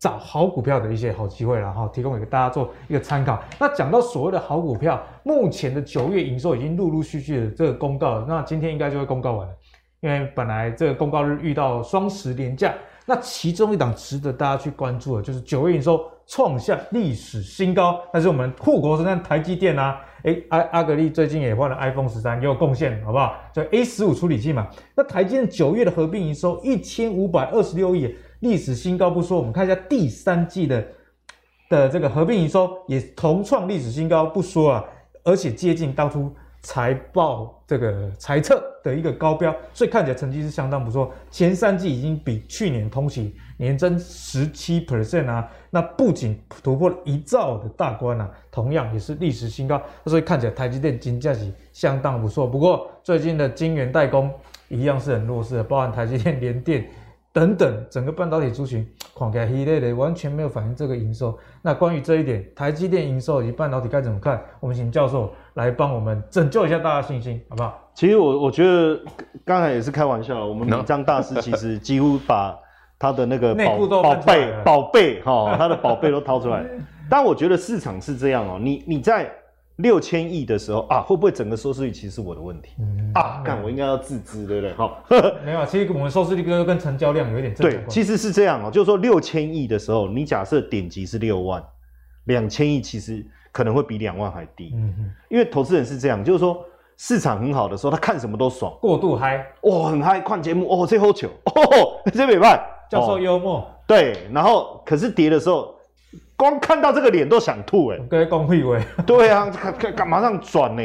找好股票的一些好机会了哈，提供给大家做一个参考。那讲到所谓的好股票，目前的九月营收已经陆陆续续的这个公告，那今天应该就会公告完了，因为本来这个公告日遇到双十连假，那其中一档值得大家去关注的，就是九月营收创下历史新高，那是我们护国神山台积电啊。哎，阿阿格力最近也换了 iPhone 十三，也有贡献，好不好？就 A 十五处理器嘛。那台积电九月的合并营收一千五百二十六亿，历史新高不说，我们看一下第三季的的这个合并营收也同创历史新高不说啊，而且接近当初财报这个财测的一个高标，所以看起来成绩是相当不错。前三季已经比去年同期年增十七 percent 啊。那不仅突破了一兆的大关啊，同样也是历史新高。所以看起来台积电金价是相当不错。不过最近的晶圆代工一样是很弱势的，包含台积电、联电等等，整个半导体族群看起来一类的完全没有反映这个营收。那关于这一点，台积电营收以及半导体该怎么看？我们请教授来帮我们拯救一下大家信心，好不好？其实我我觉得刚才也是开玩笑，我们闵漳大师其实几乎把。他的那个 宝宝贝宝贝哈，他的宝贝都掏出来。但我觉得市场是这样哦，你你在六千亿的时候啊，会不会整个收视率其实是我的问题、嗯、啊？看我应该要自知，对不对？哈，没有，其实我们收视率跟跟成交量有一点正对，其实是这样哦，就是说六千亿的时候，你假设点击是六万，两千亿其实可能会比两万还低。嗯哼，因为投资人是这样，就是说市场很好的时候，他看什么都爽，过度嗨，哇，很嗨，看节目哦，这好球哦，这没办。教授幽默、哦，对，然后可是跌的时候，光看到这个脸都想吐哎，该公会为，对啊，干干干嘛上转呢？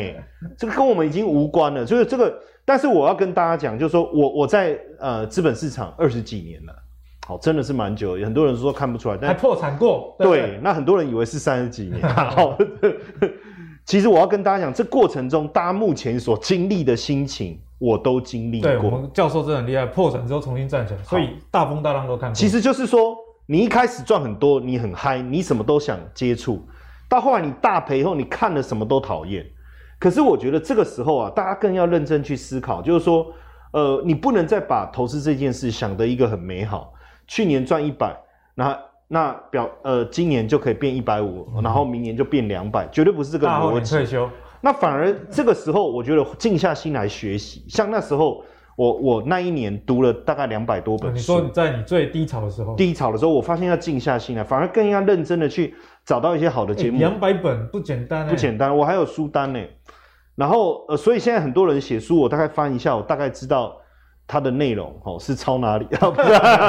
这个跟我们已经无关了，就是这个。但是我要跟大家讲，就是说我我在呃资本市场二十几年了，好，真的是蛮久。很多人说看不出来，但还破产过，对，对，那很多人以为是三十几年。好，其实我要跟大家讲，这过程中大家目前所经历的心情。我都经历过。对，我们教授真的很厉害，破产之后重新站起来，所以大风大浪都看过。其实就是说，你一开始赚很多，你很嗨，你什么都想接触，到后来你大赔后，你看了什么都讨厌。可是我觉得这个时候啊，大家更要认真去思考，就是说，呃，你不能再把投资这件事想得一个很美好，去年赚一百，那那表呃今年就可以变一百五，然后明年就变两百，绝对不是这个逻辑。退休。那反而这个时候，我觉得静下心来学习。像那时候，我我那一年读了大概两百多本书。你说你在你最低潮的时候，低潮的时候，我发现要静下心来，反而更要认真的去找到一些好的节目。两百本不简单，不简单。我还有书单呢。然后呃，所以现在很多人写书，我大概翻一下，我大概知道它的内容 哦是抄哪里。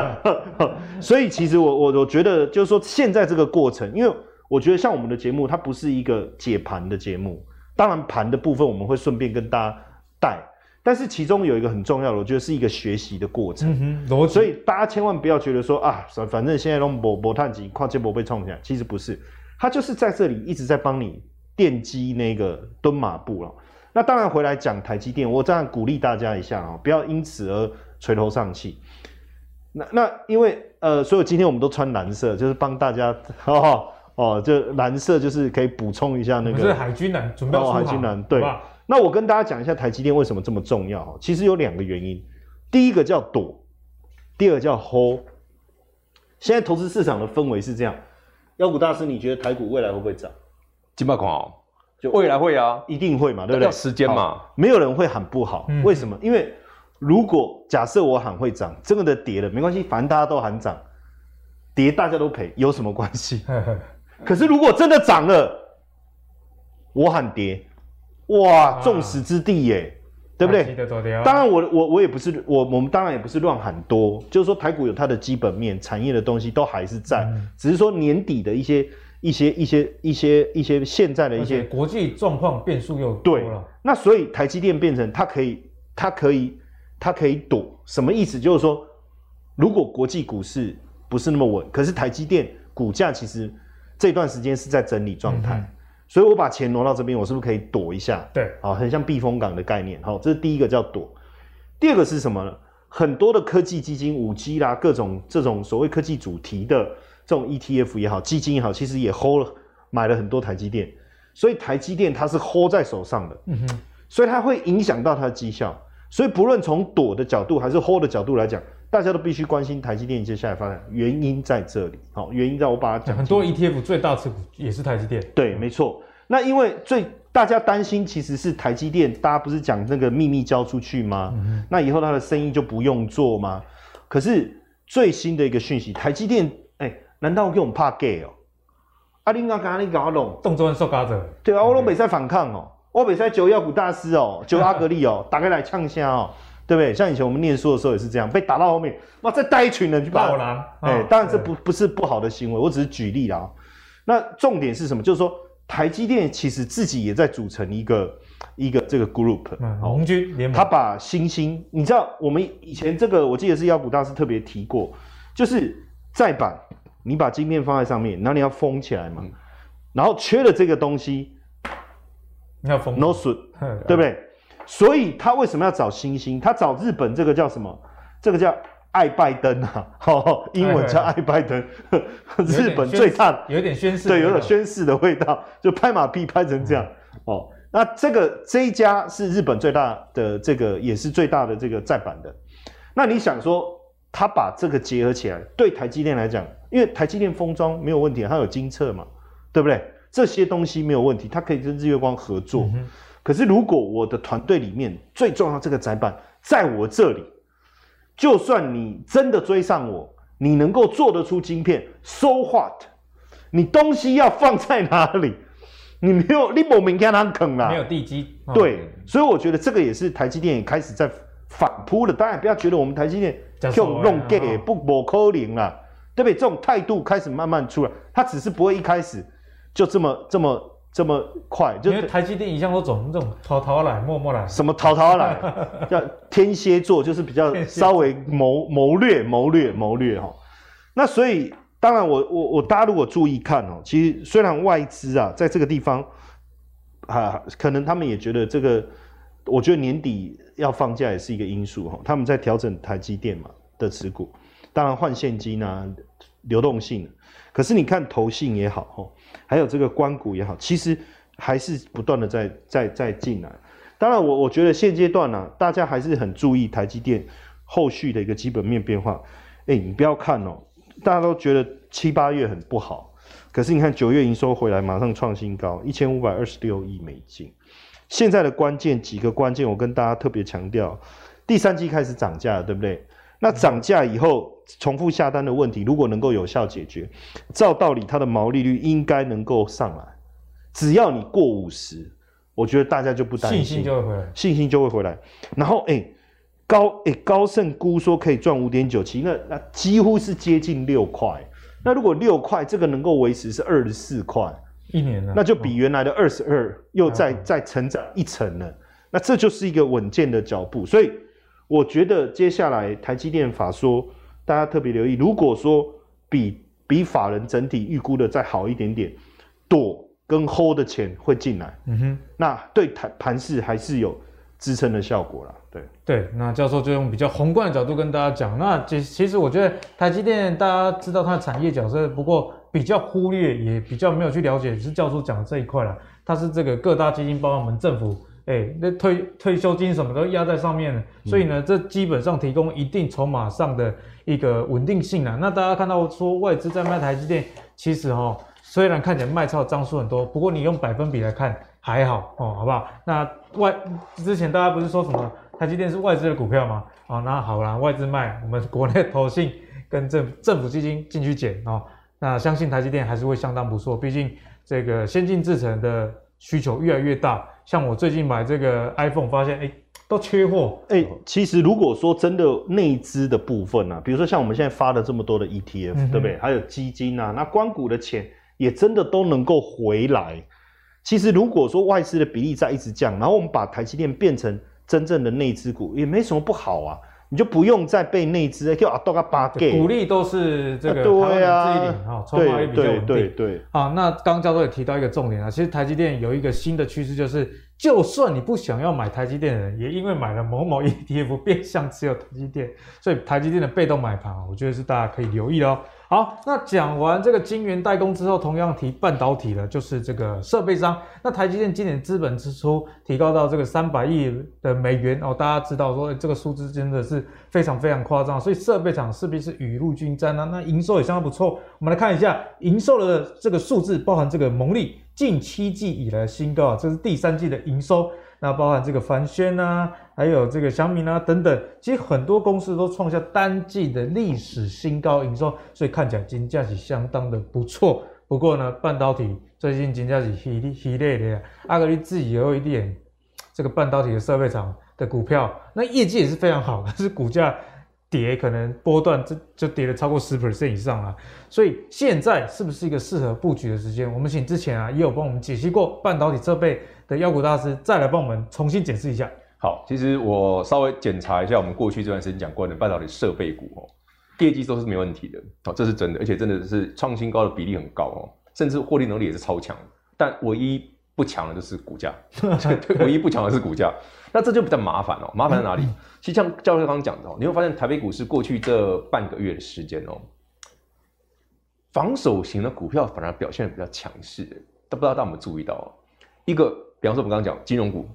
所以其实我我我觉得就是说，现在这个过程，因为我觉得像我们的节目，它不是一个解盘的节目。当然，盘的部分我们会顺便跟大家带，但是其中有一个很重要的，我觉得是一个学习的过程。嗯哼，所以大家千万不要觉得说啊，反正现在都博博探级跨界博被创起来，其实不是，它就是在这里一直在帮你奠基那个蹲马步了。那当然回来讲台积电，我这样鼓励大家一下啊，不要因此而垂头丧气。那那因为呃，所以今天我们都穿蓝色，就是帮大家 哦哦，就蓝色就是可以补充一下那个。是海军蓝，准备哦，海军蓝对。那我跟大家讲一下台积电为什么这么重要，其实有两个原因，第一个叫躲，第二个叫 hold。现在投资市场的氛围是这样，妖股大师，你觉得台股未来会不会涨？金马狂就未来会啊，一定会嘛，对不对？要时间嘛，没有人会喊不好，嗯、为什么？因为如果假设我喊会涨，真的跌了没关系，反正大家都喊涨，跌大家都赔，有什么关系？可是如果真的涨了，我喊跌。哇，众矢之的耶，啊、对不对？当然我，我我我也不是我我们当然也不是乱喊多，就是说台股有它的基本面，产业的东西都还是在，嗯、只是说年底的一些一些一些一些一些现在的一些国际状况变数又多了。对，那所以台积电变成它可以它可以它可以躲，什么意思？就是说，如果国际股市不是那么稳，可是台积电股价其实这段时间是在整理状态。嗯所以我把钱挪到这边，我是不是可以躲一下？对，好，很像避风港的概念。好，这是第一个叫躲。第二个是什么呢？很多的科技基金、五 G 啦，各种这种所谓科技主题的这种 ETF 也好，基金也好，其实也 hold 了买了很多台积电。所以台积电它是 hold 在手上的，嗯哼，所以它会影响到它的绩效。所以不论从躲的角度还是 hold 的角度来讲。大家都必须关心台积电接下来发展，原因在这里。好，原因在我把它讲。很多 ETF 最大持股也是台积电。对，没错。那因为最大家担心其实是台积电，大家不是讲那个秘密交出去吗？嗯、那以后它的生意就不用做吗？可是最新的一个讯息，台积电，难道给我们怕 gay 哦？阿林刚刚你搞弄动作很受嘎子。对啊，我都没在反抗哦，我没在救妖股大师哦，九阿格力哦，打开来呛虾哦。对不对？像以前我们念书的时候也是这样，被打到后面，哇，再带一群人去把。老狼。哎，当然这不不是不好的行为，我只是举例啦。那重点是什么？就是说台积电其实自己也在组成一个一个这个 group，红军联盟。他把星星，你知道我们以前这个，我记得是妖股大师特别提过，就是载板，你把晶片放在上面，然后你要封起来嘛，然后缺了这个东西，你要封。no 损，对不对？所以他为什么要找星星？他找日本这个叫什么？这个叫爱拜登啊，英文叫爱拜登。日本最大的有点宣誓，对，有点宣誓的味道，就拍马屁拍成这样。哦，那这个这一家是日本最大的这个，也是最大的这个载板的。那你想说，他把这个结合起来，对台积电来讲，因为台积电封装没有问题，它有精测嘛，对不对？这些东西没有问题，它可以跟日月光合作。嗯可是，如果我的团队里面最重要这个载板在我这里，就算你真的追上我，你能够做得出晶片，so what？你东西要放在哪里？你没有，你没明天他啃了，没有地基。对，所以我觉得这个也是台积电也开始在反扑了。当然，不要觉得我们台积电就弄 gay 不不可能啦，对不对？这种态度开始慢慢出来，它只是不会一开始就这么这么。这么快，就因为台积电一向都走这种逃逃来、默默来，什么逃逃来，叫天蝎座，就是比较稍微谋谋略、谋略、谋略哈。那所以，当然我我我大家如果注意看哦，其实虽然外资啊在这个地方啊，可能他们也觉得这个，我觉得年底要放假也是一个因素哈。他们在调整台积电嘛的持股，当然换现金啊，流动性。可是你看投信也好吼还有这个官股也好，其实还是不断的在在在进来。当然我，我觉得现阶段呢、啊，大家还是很注意台积电后续的一个基本面变化。哎、你不要看哦，大家都觉得七八月很不好，可是你看九月营收回来，马上创新高，一千五百二十六亿美金。现在的关键几个关键，我跟大家特别强调，第三季开始涨价，对不对？那涨价以后。重复下单的问题，如果能够有效解决，照道理它的毛利率应该能够上来。只要你过五十，我觉得大家就不担心，信心就会回来，信心就会回来。然后，哎、欸，高哎、欸、高盛估说可以赚五点九七，那那几乎是接近六块。那如果六块这个能够维持是二十四块，一年呢，那就比原来的二十二又再、哦、再成长一层了。那这就是一个稳健的脚步。所以我觉得接下来台积电法说，大家特别留意，如果说比比法人整体预估的再好一点点，躲跟 hold 的钱会进来，嗯哼，那对台盘势还是有支撑的效果啦。对对，那教授就用比较宏观的角度跟大家讲。那其其实我觉得台积电大家知道它的产业角色，不过比较忽略，也比较没有去了解，是教授讲的这一块了。它是这个各大基金，包括我们政府，哎，那退退休金什么都压在上面，所以呢，这基本上提供一定筹码上的一个稳定性啊。那大家看到说外资在卖台积电，其实哈，虽然看起来卖超的张数很多，不过你用百分比来看还好哦，好不好？那外之前大家不是说什么？台积电是外资的股票吗？哦，那好啦，外资卖，我们国内投信跟政政府基金进去捡哦。那相信台积电还是会相当不错，毕竟这个先进制程的需求越来越大。像我最近买这个 iPhone，发现哎，都缺货。哎，其实如果说真的内资的部分啊，比如说像我们现在发了这么多的 ETF，嗯，对不对？还有基金啊，那关股的钱也真的都能够回来。其实如果说外资的比例在一直降，然后我们把台积电变成真正的内资股也没什么不好啊，你就不用再被内资叫啊多个八给，股利都是这个对啊，筹码也比较稳定。对对对。好，那刚刚教授也提到一个重点啊，其实台积电有一个新的趋势，就是就算你不想要买台积电的人，也因为买了某某 ETF 变相持有台积电，所以台积电的被动买盘，我觉得是大家可以留意的哦。好，那讲完这个晶圆代工之后，同样提半导体的，就是这个设备商。那台积电今年资本支出提高到这个三百亿的美元哦，大家知道说这个数字真的是非常非常夸张，所以设备厂势必是雨露均沾啊。那营收也相当不错，我们来看一下营收的这个数字，包含这个蒙利近七季以来的新高啊，这是第三季的营收。那包含这个凡轩啊，还有这个小米啊等等，其实很多公司都创下单季的历史新高营收，所以看起来金价是相当的不错。不过呢，半导体最近金价是稀稀累的，阿格力自己也有一点这个半导体的设备厂的股票，那业绩也是非常好，但是股价跌可能波段就就跌了超过十 percent 以上了。所以现在是不是一个适合布局的时间？我们请之前啊也有帮我们解析过半导体设备。的妖股大师再来帮我们重新解释一下。好，其实我稍微检查一下我们过去这段时间讲过的半导体设备股哦，业绩都是没问题的，哦，这是真的，而且真的是创新高的比例很高哦，甚至获利能力也是超强。但唯一不强的就是股价，唯一不强的是股价。那这就比较麻烦哦，麻烦在哪里？嗯、其实像教授刚刚讲的哦，你会发现台北股市过去这半个月的时间哦，防守型的股票反而表现得比较强势，都不知道大家有没有注意到哦，一个。比方说，我们刚刚讲金融股，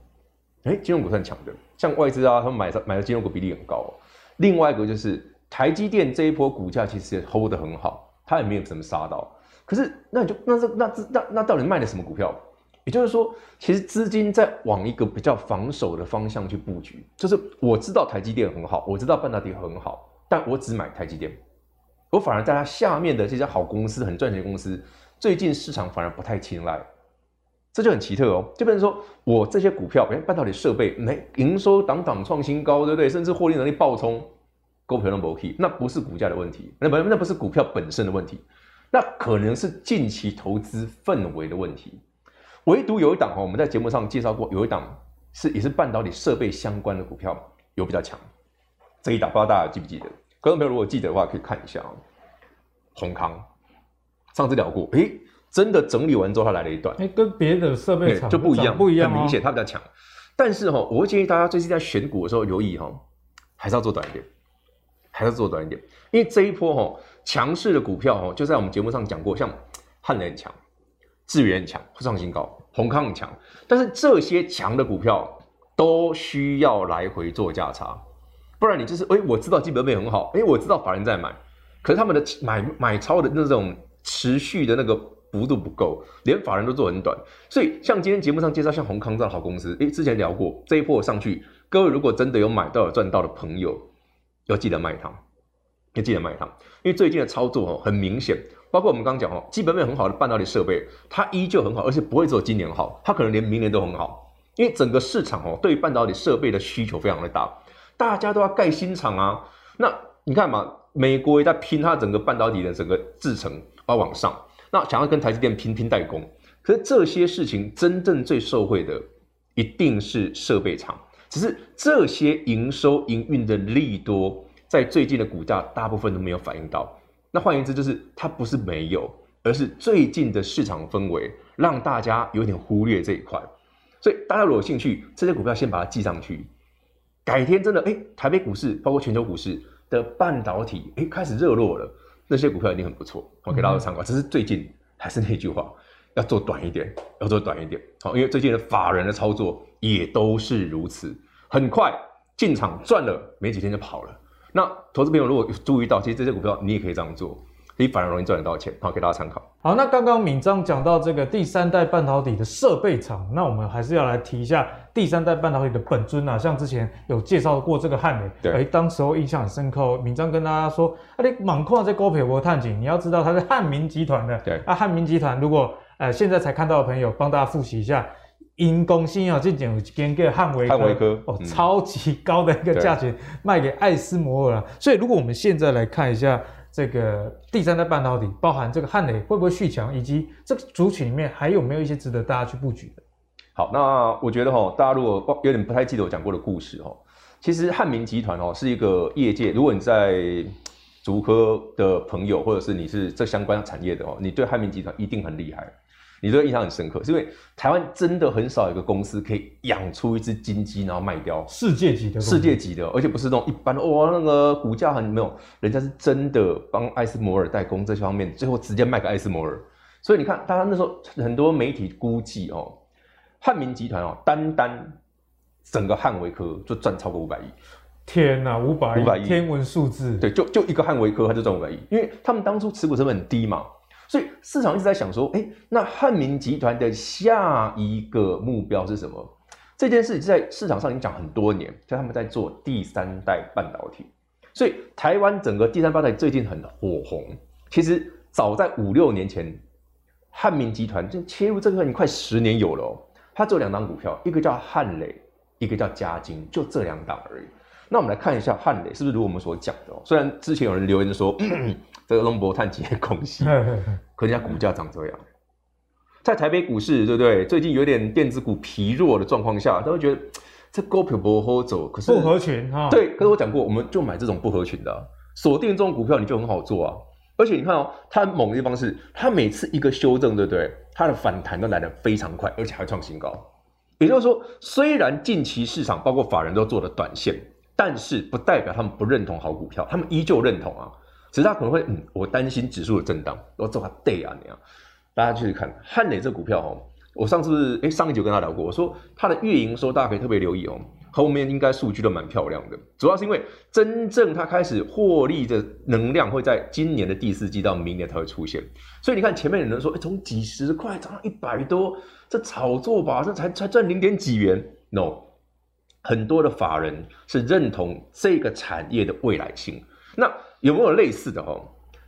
哎，金融股是很强的，像外资啊，他们买的买的金融股比例很高哦。另外一个就是台积电这一波股价其实也 hold 得很好，它也没有什么杀到。可是那你就那这那这那那到底卖的什么股票？也就是说，其实资金在往一个比较防守的方向去布局。就是我知道台积电很好，我知道半导体很好，但我只买台积电，我反而在它下面的这些好公司、很赚钱的公司，最近市场反而不太青睐。这就很奇特哦，就变成说我这些股票，哎，半导体设备没营收档档创新高，对不对？甚至获利能力爆冲，股票都不 OK，那不是股价的问题，那不那不是股票本身的问题，那可能是近期投资氛围的问题。唯独有一档哦，我们在节目上介绍过，有一档是也是半导体设备相关的股票有比较强，这一档不知道大家记不记得？观众朋友如果记得的话，可以看一下哦。宏康，上次聊过，哎。真的整理完之后，它来了一段，哎，跟别的设备厂就不一样，不一样，很明显它比较强。但是哈，我会建议大家最近在选股的时候留意哈，还是要做短一点，还是要做短一点，因为这一波哈强势的股票哈，就在我们节目上讲过，像汉磊很强，智原很强，创新高，閎康很强，但是这些强的股票都需要来回做价差，不然你就是哎，我知道基本面很好，哎，我知道法人在买，可是他们的买买超的那种持续的那个。幅度不够，连法人都做很短，所以像今天节目上介绍像閎康这样的好公司，诶，之前聊过这一波上去，各位如果真的有买到有赚到的朋友，要记得卖它，要记得卖它，因为最近的操作哦很明显，包括我们刚刚讲哦，基本面很好的半导体设备，它依旧很好，而且不会只有今年好，它可能连明年都很好，因为整个市场哦对于半导体设备的需求非常的大，大家都要盖新厂啊，那你看嘛，美国也在拼它整个半导体的整个制程要往上。那想要跟台积电拼拼代工，可是这些事情真正最受惠的一定是设备厂。只是这些营收营运的利多，在最近的股价大部分都没有反映到。那换言之，就是它不是没有，而是最近的市场氛围让大家有点忽略这一块。所以大家如果有兴趣，这些股票先把它记上去。改天真的哎，台北股市包括全球股市的半导体哎开始热络了，那些股票一定很不错，我给大家参考。只是最近还是那句话，要做短一点，要做短一点。好，因为最近的法人的操作也都是如此，很快进场赚了，没几天就跑了。那投资朋友如果注意到，其实这些股票你也可以这样做，你反而容易赚得到钱。好，给大家参考。好，那刚刚敏章讲到这个第三代半导体的设备厂，那我们还是要来提一下第三代半导体的本尊啊。像之前有介绍过这个汉美，对，哎，当时候印象很深刻。敏章跟大家说，啊，你满矿在高培我探紧，你要知道它是汉民集团的。对，啊，汉民集团如果呃现在才看到的朋友，帮大家复习一下。因公司啊，这间有一间叫汉维科，科哦，嗯、超级高的一个价钱卖给艾斯摩尔啊。所以，如果我们现在来看一下这个第三代半导体，包含这个汉磊会不会续强，以及这个族群里面还有没有一些值得大家去布局的？好，那我觉得哈，大家如果有点不太记得我讲过的故事哈，其实汉民集团哦是一个业界，如果你在竹科的朋友，或者是你是这相关产业的哦，你对汉民集团一定很厉害。你这个印象很深刻，是因为台湾真的很少有一个公司可以养出一只金鸡，然后卖掉世界级的，世界级的，而且不是那种一般的哇，那个股价很没有，人家是真的帮艾斯摩尔代工这方面，最后直接卖给艾斯摩尔。所以你看，大家那时候很多媒体估计哦，汉民集团哦，单单整个汉维科就赚超过五百亿。天哪，五百亿，五百亿，天文数字。对，就就一个汉维科，他就赚五百亿，因为他们当初持股成本很低嘛。所以市场一直在想说，哎、那汉民集团的下一个目标是什么？这件事在市场上已经讲很多年，就他们在做第三代半导体。所以台湾整个第三代最近很火红。其实早在五六年前，汉民集团就切入这个你快十年有了。它只有两档股票，一个叫汉磊，一个叫嘉晶，就这两档而已。那我们来看一下汉磊是不是如我们所讲的？虽然之前有人留言说。这个龙博探几的空隙，可人家股价涨这样，在台北股市，对不对？最近有点电子股疲弱的状况下，都会觉得这股票不好走。可是不合群哈。对，可是我讲过，我们就买这种不合群的，锁定这种股票，你就很好做啊。而且你看哦，它猛的地方是，它每次一个修正，对不对？它的反弹都来得非常快，而且还创新高。也就是说，虽然近期市场包括法人都做了短线，但是不代表他们不认同好股票，他们依旧认同啊。只是他可能会，嗯，我担心指数的震荡，我做它对啊那样。大家继续看汉磊这股票哦，我上次诶上一集有跟他聊过，我说它的月营收大家可以特别留意哦，后面应该数据都蛮漂亮的。主要是因为真正它开始获利的能量会在今年的第四季到明年才会出现。所以你看前面有人说，诶从几十块涨到一百多，这炒作吧，这才才赚零点几元。No，很多的法人是认同这个产业的未来性。那有没有类似的哦？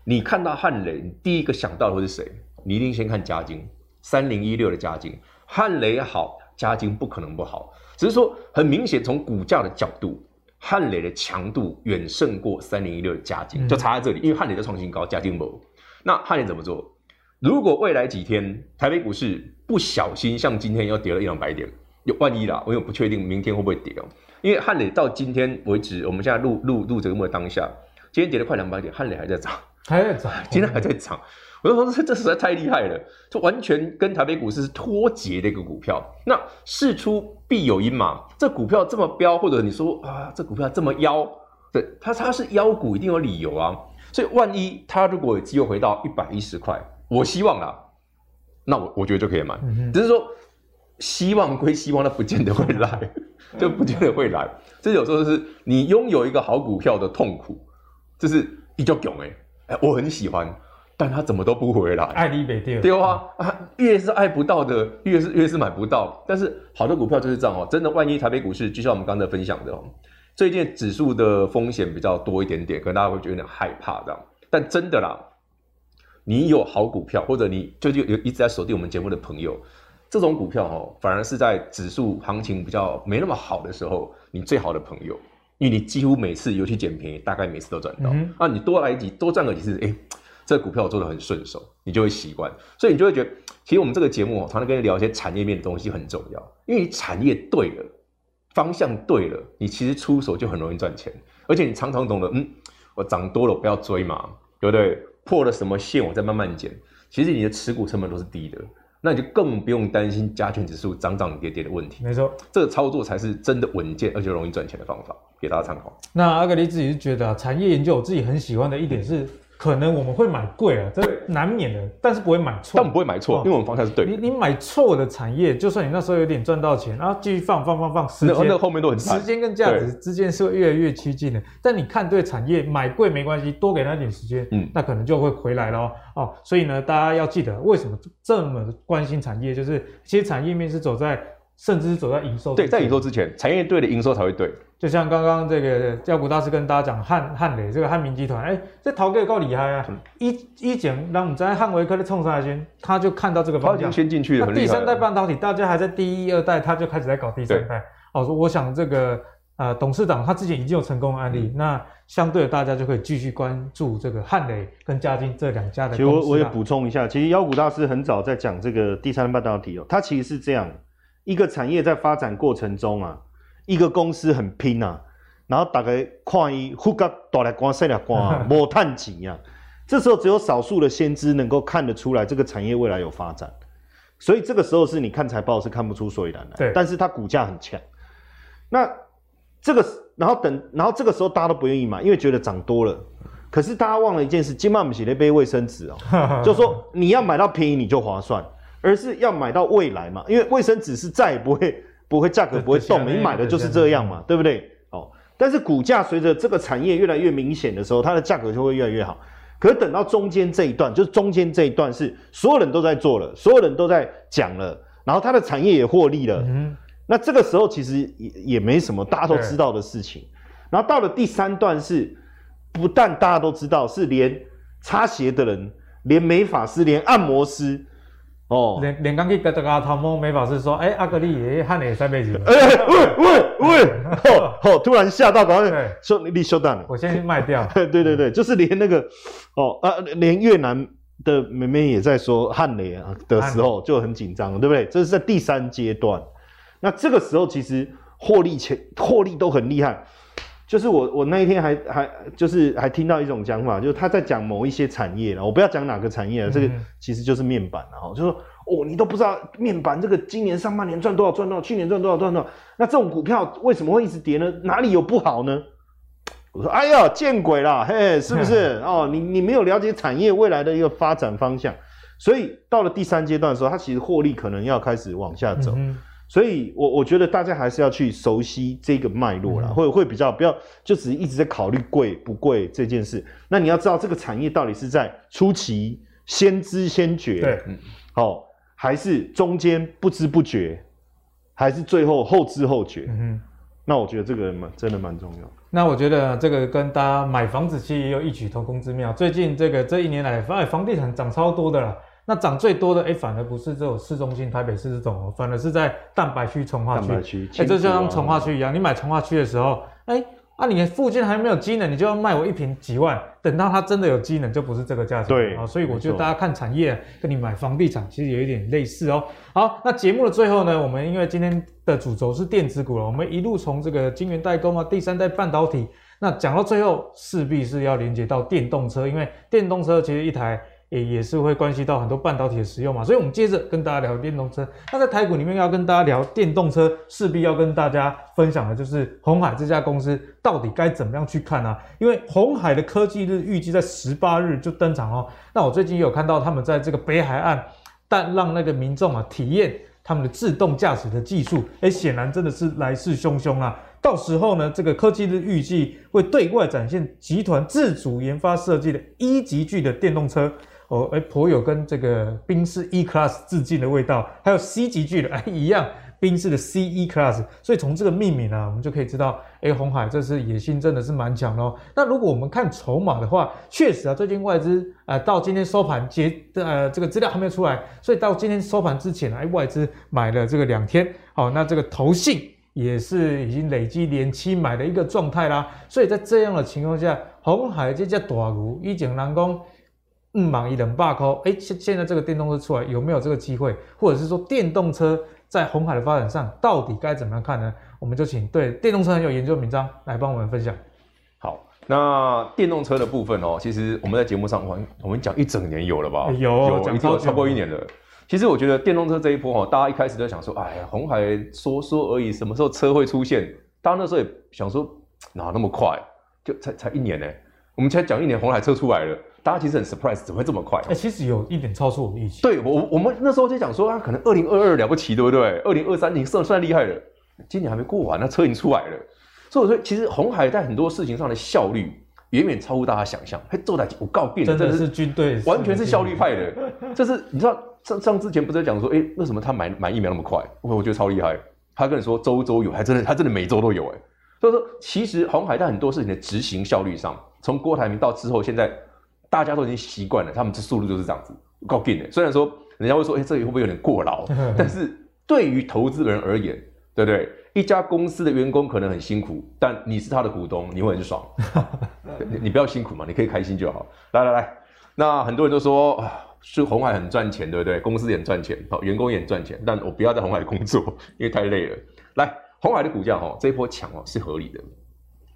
你看到汉磊，你第一个想到的会是谁？你一定先看嘉金，三零一六的嘉金，汉磊好，嘉金不可能不好，只是说很明显从股价的角度，汉磊的强度远胜过三零一六的嘉金，就差在这里，因为汉磊的创新高，嘉金没。那汉磊怎么做？如果未来几天台北股市不小心像今天要跌了一两百点，有万一啦，我又不确定明天会不会跌哦。因为汉磊到今天为止，我们现在录录录这个目的当下。今天跌了快两百点，汉磊还在涨，还在涨，今天还在涨。我就说这这实在太厉害了，这完全跟台北股市是脱节的一个股票。那事出必有因嘛，这股票这么飙，或者你说啊，这股票这么妖，对，它它是妖股，一定有理由啊。所以万一它如果有机会回到一百一十块，我希望啦，那我我觉得就可以买。只是说希望归希望，它不见得会来，就不见得会来。这有时候是你拥有一个好股票的痛苦。就是一脚囧哎，我很喜欢，但他怎么都不回来，爱你没掉，对啊，啊，越是爱不到的，越是越是买不到。但是好的股票就是这样哦，真的，万一台北股市就像我们刚才分享的哦，最近指数的风险比较多一点点，可能大家会觉得有点害怕这样。但真的啦，你有好股票，或者你就就有一直在锁定我们节目的朋友，这种股票哦，反而是在指数行情比较没那么好的时候，你最好的朋友。因为你几乎每次尤其捡便宜，大概每次都赚到。那、嗯、啊、你多来几多赚个几次，哎、欸，这个股票我做的很顺手，你就会习惯，所以你就会觉得，其实我们这个节目常常跟你聊一些产业面的东西很重要，因为你产业对了，方向对了，你其实出手就很容易赚钱，而且你常常懂得，嗯，我涨多了我不要追嘛，对不对？破了什么线我再慢慢减，其实你的持股成本都是低的。那你就更不用担心加权指数涨涨跌跌的问题。没错，这个操作才是真的稳健而且容易赚钱的方法，给大家参考。那阿格力自己是觉得啊，产业研究我自己很喜欢的一点是。可能我们会买贵啊，这难免的，但是不会买错。但我们不会买错，因为我们方向是对的。你你买错的产业，就算你那时候有点赚到钱，然后继续放放放放，时间那后面都很时间跟价值之间是会越来越趋近的。但你看对产业买贵没关系，多给他点时间，嗯，那可能就会回来了哦。所以呢，大家要记得为什么这么关心产业，就是其实产业面是走在。甚至是走在营收对，在营收之前，产业对的营收才会对。就像刚刚这个妖股大师跟大家讲汉汉磊这个汉明集团，哎、欸，这陶哥够厉害啊！嗯、一一讲，让我们在汉维科的冲上来先，他就看到这个方向，他已经先进去了。第三代半导体，大家还在第一二代，他就开始在搞第三代。哦，说我想这个呃董事长他之前已经有成功的案例，嗯、那相对的大家就可以继续关注这个汉磊跟嘉金这两家的。其实我我也补充一下，其实妖股大师很早在讲这个第三代半导体哦，他其实是这样。一个产业在发展过程中啊，一个公司很拼啊，然后大家看伊忽个大立光、细立光，无趁钱啊。这时候只有少数的先知能够看得出来这个产业未来有发展，所以这个时候是你看财报是看不出所以然来。对，但是它股价很强。那这个，然后等，然后这个时候大家都不愿意买，因为觉得涨多了。可是大家忘了一件事，金曼姆写了一杯卫生纸哦，就说你要买到便宜你就划算。而是要买到未来嘛，因为卫生纸是再也不会不会价格不会动，你买的就是这样嘛，对不对？哦，但是股价随着这个产业越来越明显的时候，它的价格就会越来越好。可是等到中间这一段，就是中间这一段是所有人都在做了，所有人都在讲了，然后它的产业也获利了，嗯，那这个时候其实也也没什么，大家都知道的事情。然后到了第三段是，不但大家都知道，是连擦鞋的人、连美发师、连按摩师。哦，连连刚去跟这个汤姆美法师说，哎、欸，阿格力也汉磊三倍几？哎、欸，喂喂喂，哦哦，突然吓到，赶快说你你休蛋了，我先去卖掉。对对对，就是连那个哦啊，连越南的妹妹也在说汉雷啊的时候就很紧张，对不对？这是在第三阶段，那这个时候其实获利前获利都很厉害。就是我，我那一天还还就是还听到一种讲法，就是他在讲某一些产业了，我不要讲哪个产业了，这个其实就是面板了哈，就是说哦，你都不知道面板这个今年上半年赚多少赚多少，去年赚多少赚多少，那这种股票为什么会一直跌呢？哪里有不好呢？我说哎呀，见鬼了，嘿，是不是 哦？你你没有了解产业未来的一个发展方向，所以到了第三阶段的时候，它其实获利可能要开始往下走。嗯所以我，我我觉得大家还是要去熟悉这个脉络啦，会、嗯、会比较不要就只是一直在考虑贵不贵这件事。那你要知道这个产业到底是在初期先知先觉，对，好、哦，还是中间不知不觉，还是最后后知后觉。嗯哼，那我觉得这个蛮真的蛮重要。那我觉得这个跟大家买房子其实也有异曲同工之妙。最近这个这一年来，房房地产涨超多的了。那涨最多的，哎、欸，反而不是这种市中心台北市这种哦，反而是在蛋白区、从化区。哎、欸，就像从化区一样，你买从化区的时候，哎、欸，啊，你附近还没有机能，你就要卖我一瓶几万，等到它真的有机能，就不是这个价钱。对啊，所以我觉得大家看产业，跟你买房地产其实有一点类似哦。好，那节目的最后呢，我们因为今天的主轴是电子股了，我们一路从这个晶圆代工啊，第三代半导体，那讲到最后，势必是要连接到电动车，因为电动车其实一台。也也是会关系到很多半导体的使用嘛，所以我们接着跟大家聊电动车。那在台股里面要跟大家聊电动车，势必要跟大家分享的就是鸿海这家公司到底该怎么样去看啊？因为鸿海的科技日预计在十八日就登场哦。那我最近也有看到他们在这个北海岸，但让那个民众啊体验他们的自动驾驶的技术，哎，显然真的是来势汹汹啊！到时候呢，这个科技日预计会对外展现集团自主研发设计的一级巨的电动车。哦，哎，颇有跟这个宾士 E Class 致敬的味道，还有 C 级巨的，哎，一样，宾士的 C E Class，所以从这个命名啊，我们就可以知道，哎，红海这次野心真的是蛮强的哦。那如果我们看筹码的话，确实啊，最近外资啊、到今天收盘结呃，这个资料还没有出来，所以到今天收盘之前啊，哎，外资买了这个两天，好，那这个投信也是已经累积连期买的一个状态啦。所以在这样的情况下，红海这家大牛，以前人讲。嗯，忙一冷罢扣，哎，现现在这个电动车出来有没有这个机会，或者是说电动车在红海的发展上到底该怎么样看呢？我们就请对电动车很有研究的明章来帮我们分享。好，那电动车的部分哦，其实我们在节目上我们我们讲一整年有了吧？有有讲超超过一年了。其实我觉得电动车这一波哦，大家一开始都想说，哎呀，红海说说而已，什么时候车会出现？大家那时候也想说，哪那么快？就才才一年呢，我们才讲一年，红海车出来了。大家其实很 surprise，怎么会这么快？哎、欸，其实有一点超出我们预期。对我，我们那时候就讲说啊，可能二零二二了不起，对不对？二零二三已经算算厉害了，今年还没过完，那车已经出来了。所以我说，其实红海在很多事情上的效率远远超乎大家想象。嘿，做的我告别，真的是军队，完全是效率派的。就是你知道，上上之前不是在讲说，哎、欸，为什么他买买疫苗那么快？我我觉得超厉害。他跟你说周周有，还真的，他真的每周都有。哎，所以说，其实红海在很多事情的执行效率上，从郭台铭到之后现在。大家都已经习惯了，他们这速度就是这样子，够劲的。虽然说人家会说，哎、欸，这里会不会有点过劳？但是对于投资人而言，对不对？一家公司的员工可能很辛苦，但你是他的股东，你会很爽。你 你不要辛苦嘛，你可以开心就好。来来来，那很多人都说啊，是红海很赚钱，对不对？公司也很赚钱，好，员工也很赚钱，但我不要在红海工作，因为太累了。来，红海的股价哈，这一波强哦，是合理的。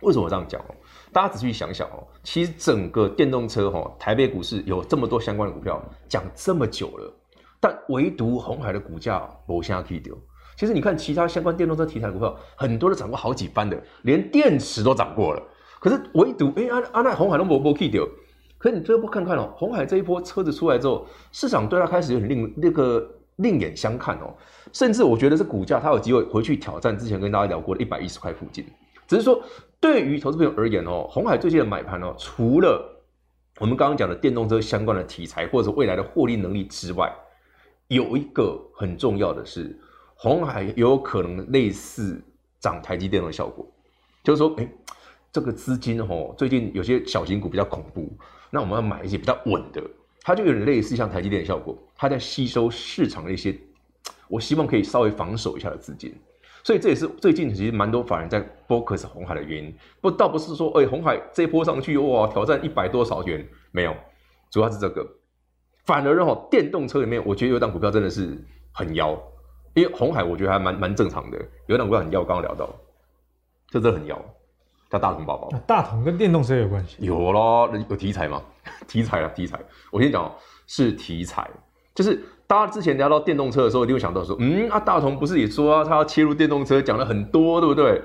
为什么我这样讲哦？大家仔细想想哦，其实整个电动车哈，台北股市有这么多相关的股票，讲这么久了，但唯独红海的股价没啥可以丢。其实你看其他相关电动车题材股票，很多都涨过好几番的，连电池都涨过了。可是唯独哎，阿阿那鸿海都没没可以丢。可是你这波看看哦，红海这一波车子出来之后，市场对它开始有点另那个另眼相看哦，甚至我觉得这股价它有机会回去挑战之前跟大家聊过的一百一十块附近。只是说，对于投资朋友而言哦，红海最近的买盘哦，除了我们刚刚讲的电动车相关的题材或者未来的获利能力之外，有一个很重要的是，红海有可能类似涨台积电的效果，就是说，哎，这个资金哦，最近有些小型股比较恐怖，那我们要买一些比较稳的，它就有点类似像台积电的效果，它在吸收市场的一些，我希望可以稍微防守一下的资金。所以这也是最近其实蛮多法人在 focus 红海的原因，不倒不是说，哎，红海这一波上去哇，挑战一百多少元，没有，主要是这个，反而哈，电动车里面，我觉得有档股票真的是很妖，因为红海我觉得还蛮蛮正常的，有档股票很妖，刚刚聊到，这真的很妖，叫大同宝宝，大同跟电动车有关系？有咯，有题材吗？题材啊，题材，我先讲是题材，就是。大家之前聊到电动车的时候，一定会想到说，嗯啊，大同不是也说啊，他要切入电动车，讲了很多，对不对？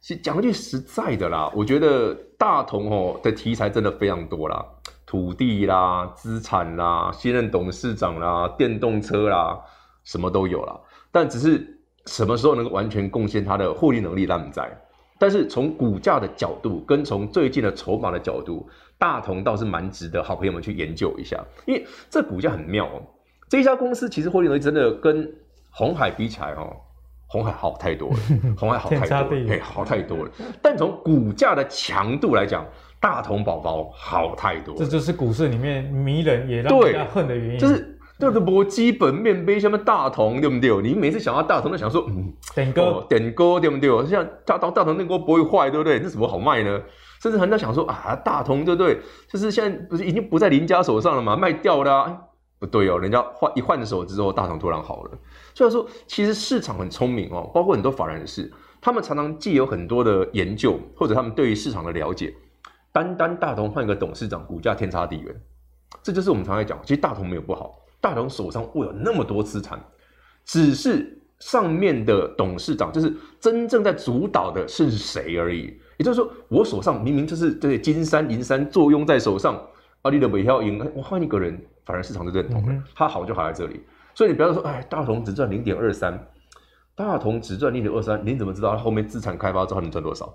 其实讲句实在的啦，我觉得大同哦的题材真的非常多啦，土地啦、资产啦、新任董事长啦、电动车啦，什么都有啦。但只是什么时候能够完全贡献它的获利能力，那不在。但是从股价的角度，跟从最近的筹码的角度，大同倒是蛮值得好朋友们去研究一下，因为这股价很妙哦。这一家公司其实获利能力真的跟红海比起来哦，红海好太多了，红海好太多了，哎，好太多了。但从股价的强度来讲，大同宝宝好太多了。这就是股市里面迷人也让人家恨的原因。就是就是博基本面背什么大同对不对？你每次想到大同都想说，嗯，点歌、哦、点歌对不对？像大同大同那锅不会坏对不对？那怎么好卖呢？甚至很多想说啊，大同对不对？就是现在不是已经不在林家手上了吗？卖掉了、啊。不对哦，人家换一换手之后，大同突然好了。所以说，其实市场很聪明哦，包括很多法人士，他们常常既有很多的研究，或者他们对于市场的了解，单单大同换一个董事长，股价天差地远。这就是我们常在讲，其实大同没有不好，大同手上握有那么多资产，只是上面的董事长就是真正在主导的是谁而已。也就是说，我手上明明就是这些金山银山坐拥在手上。阿里的尾票赢，我换一个人，反而市场就认同了。它好就好在这里，所以你不要说，哎，大同只赚零点二三，大同只赚零点二三，你怎么知道它后面资产开发之后能赚多少？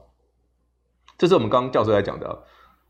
这是我们刚刚教授在讲的，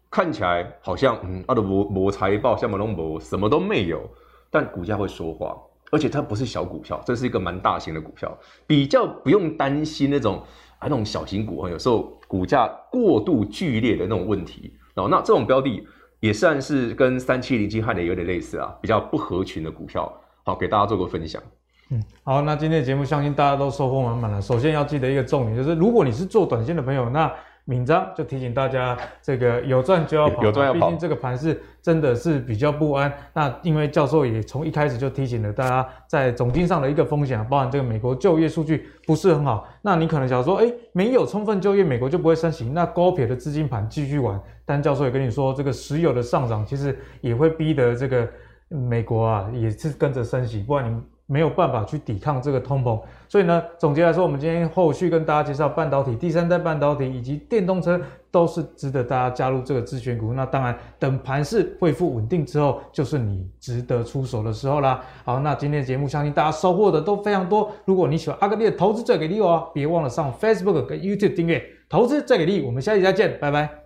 看起来好像嗯，阿的摩摩财报像马龙博什么都没有，但股价会说话，而且它不是小股票，这是一个蛮大型的股票，比较不用担心那种啊那种小型股有时候股价过度剧烈的那种问题。然后那这种标的。也算是跟三七零七汉的有点类似啊，比较不合群的股票，好，给大家做个分享。嗯，好，那今天的节目相信大家都收获满满了。首先要记得一个重点，就是如果你是做短线的朋友，那闵漳就提醒大家，这个有赚就要跑，有赚要跑。毕竟这个盘是真的是比较不安。那因为教授也从一开始就提醒了大家，在总经上的一个风险，包含这个美国就业数据不是很好。那你可能想说，哎，没有充分就业，美国就不会升息。那高撇的资金盘继续玩。但教授也跟你说，这个石油的上涨其实也会逼得这个美国啊，也是跟着升息，不然你。没有办法去抵抗这个通膨，所以呢，总结来说，我们今天后续跟大家介绍半导体、第三代半导体以及电动车，都是值得大家加入这个自选股。那当然，等盘势恢复稳定之后，就是你值得出手的时候啦。好，那今天的节目相信大家收获的都非常多。如果你喜欢阿格力的投资最给力哦，别忘了上 Facebook 跟 YouTube 订阅投资最给力。我们下期再见，拜拜。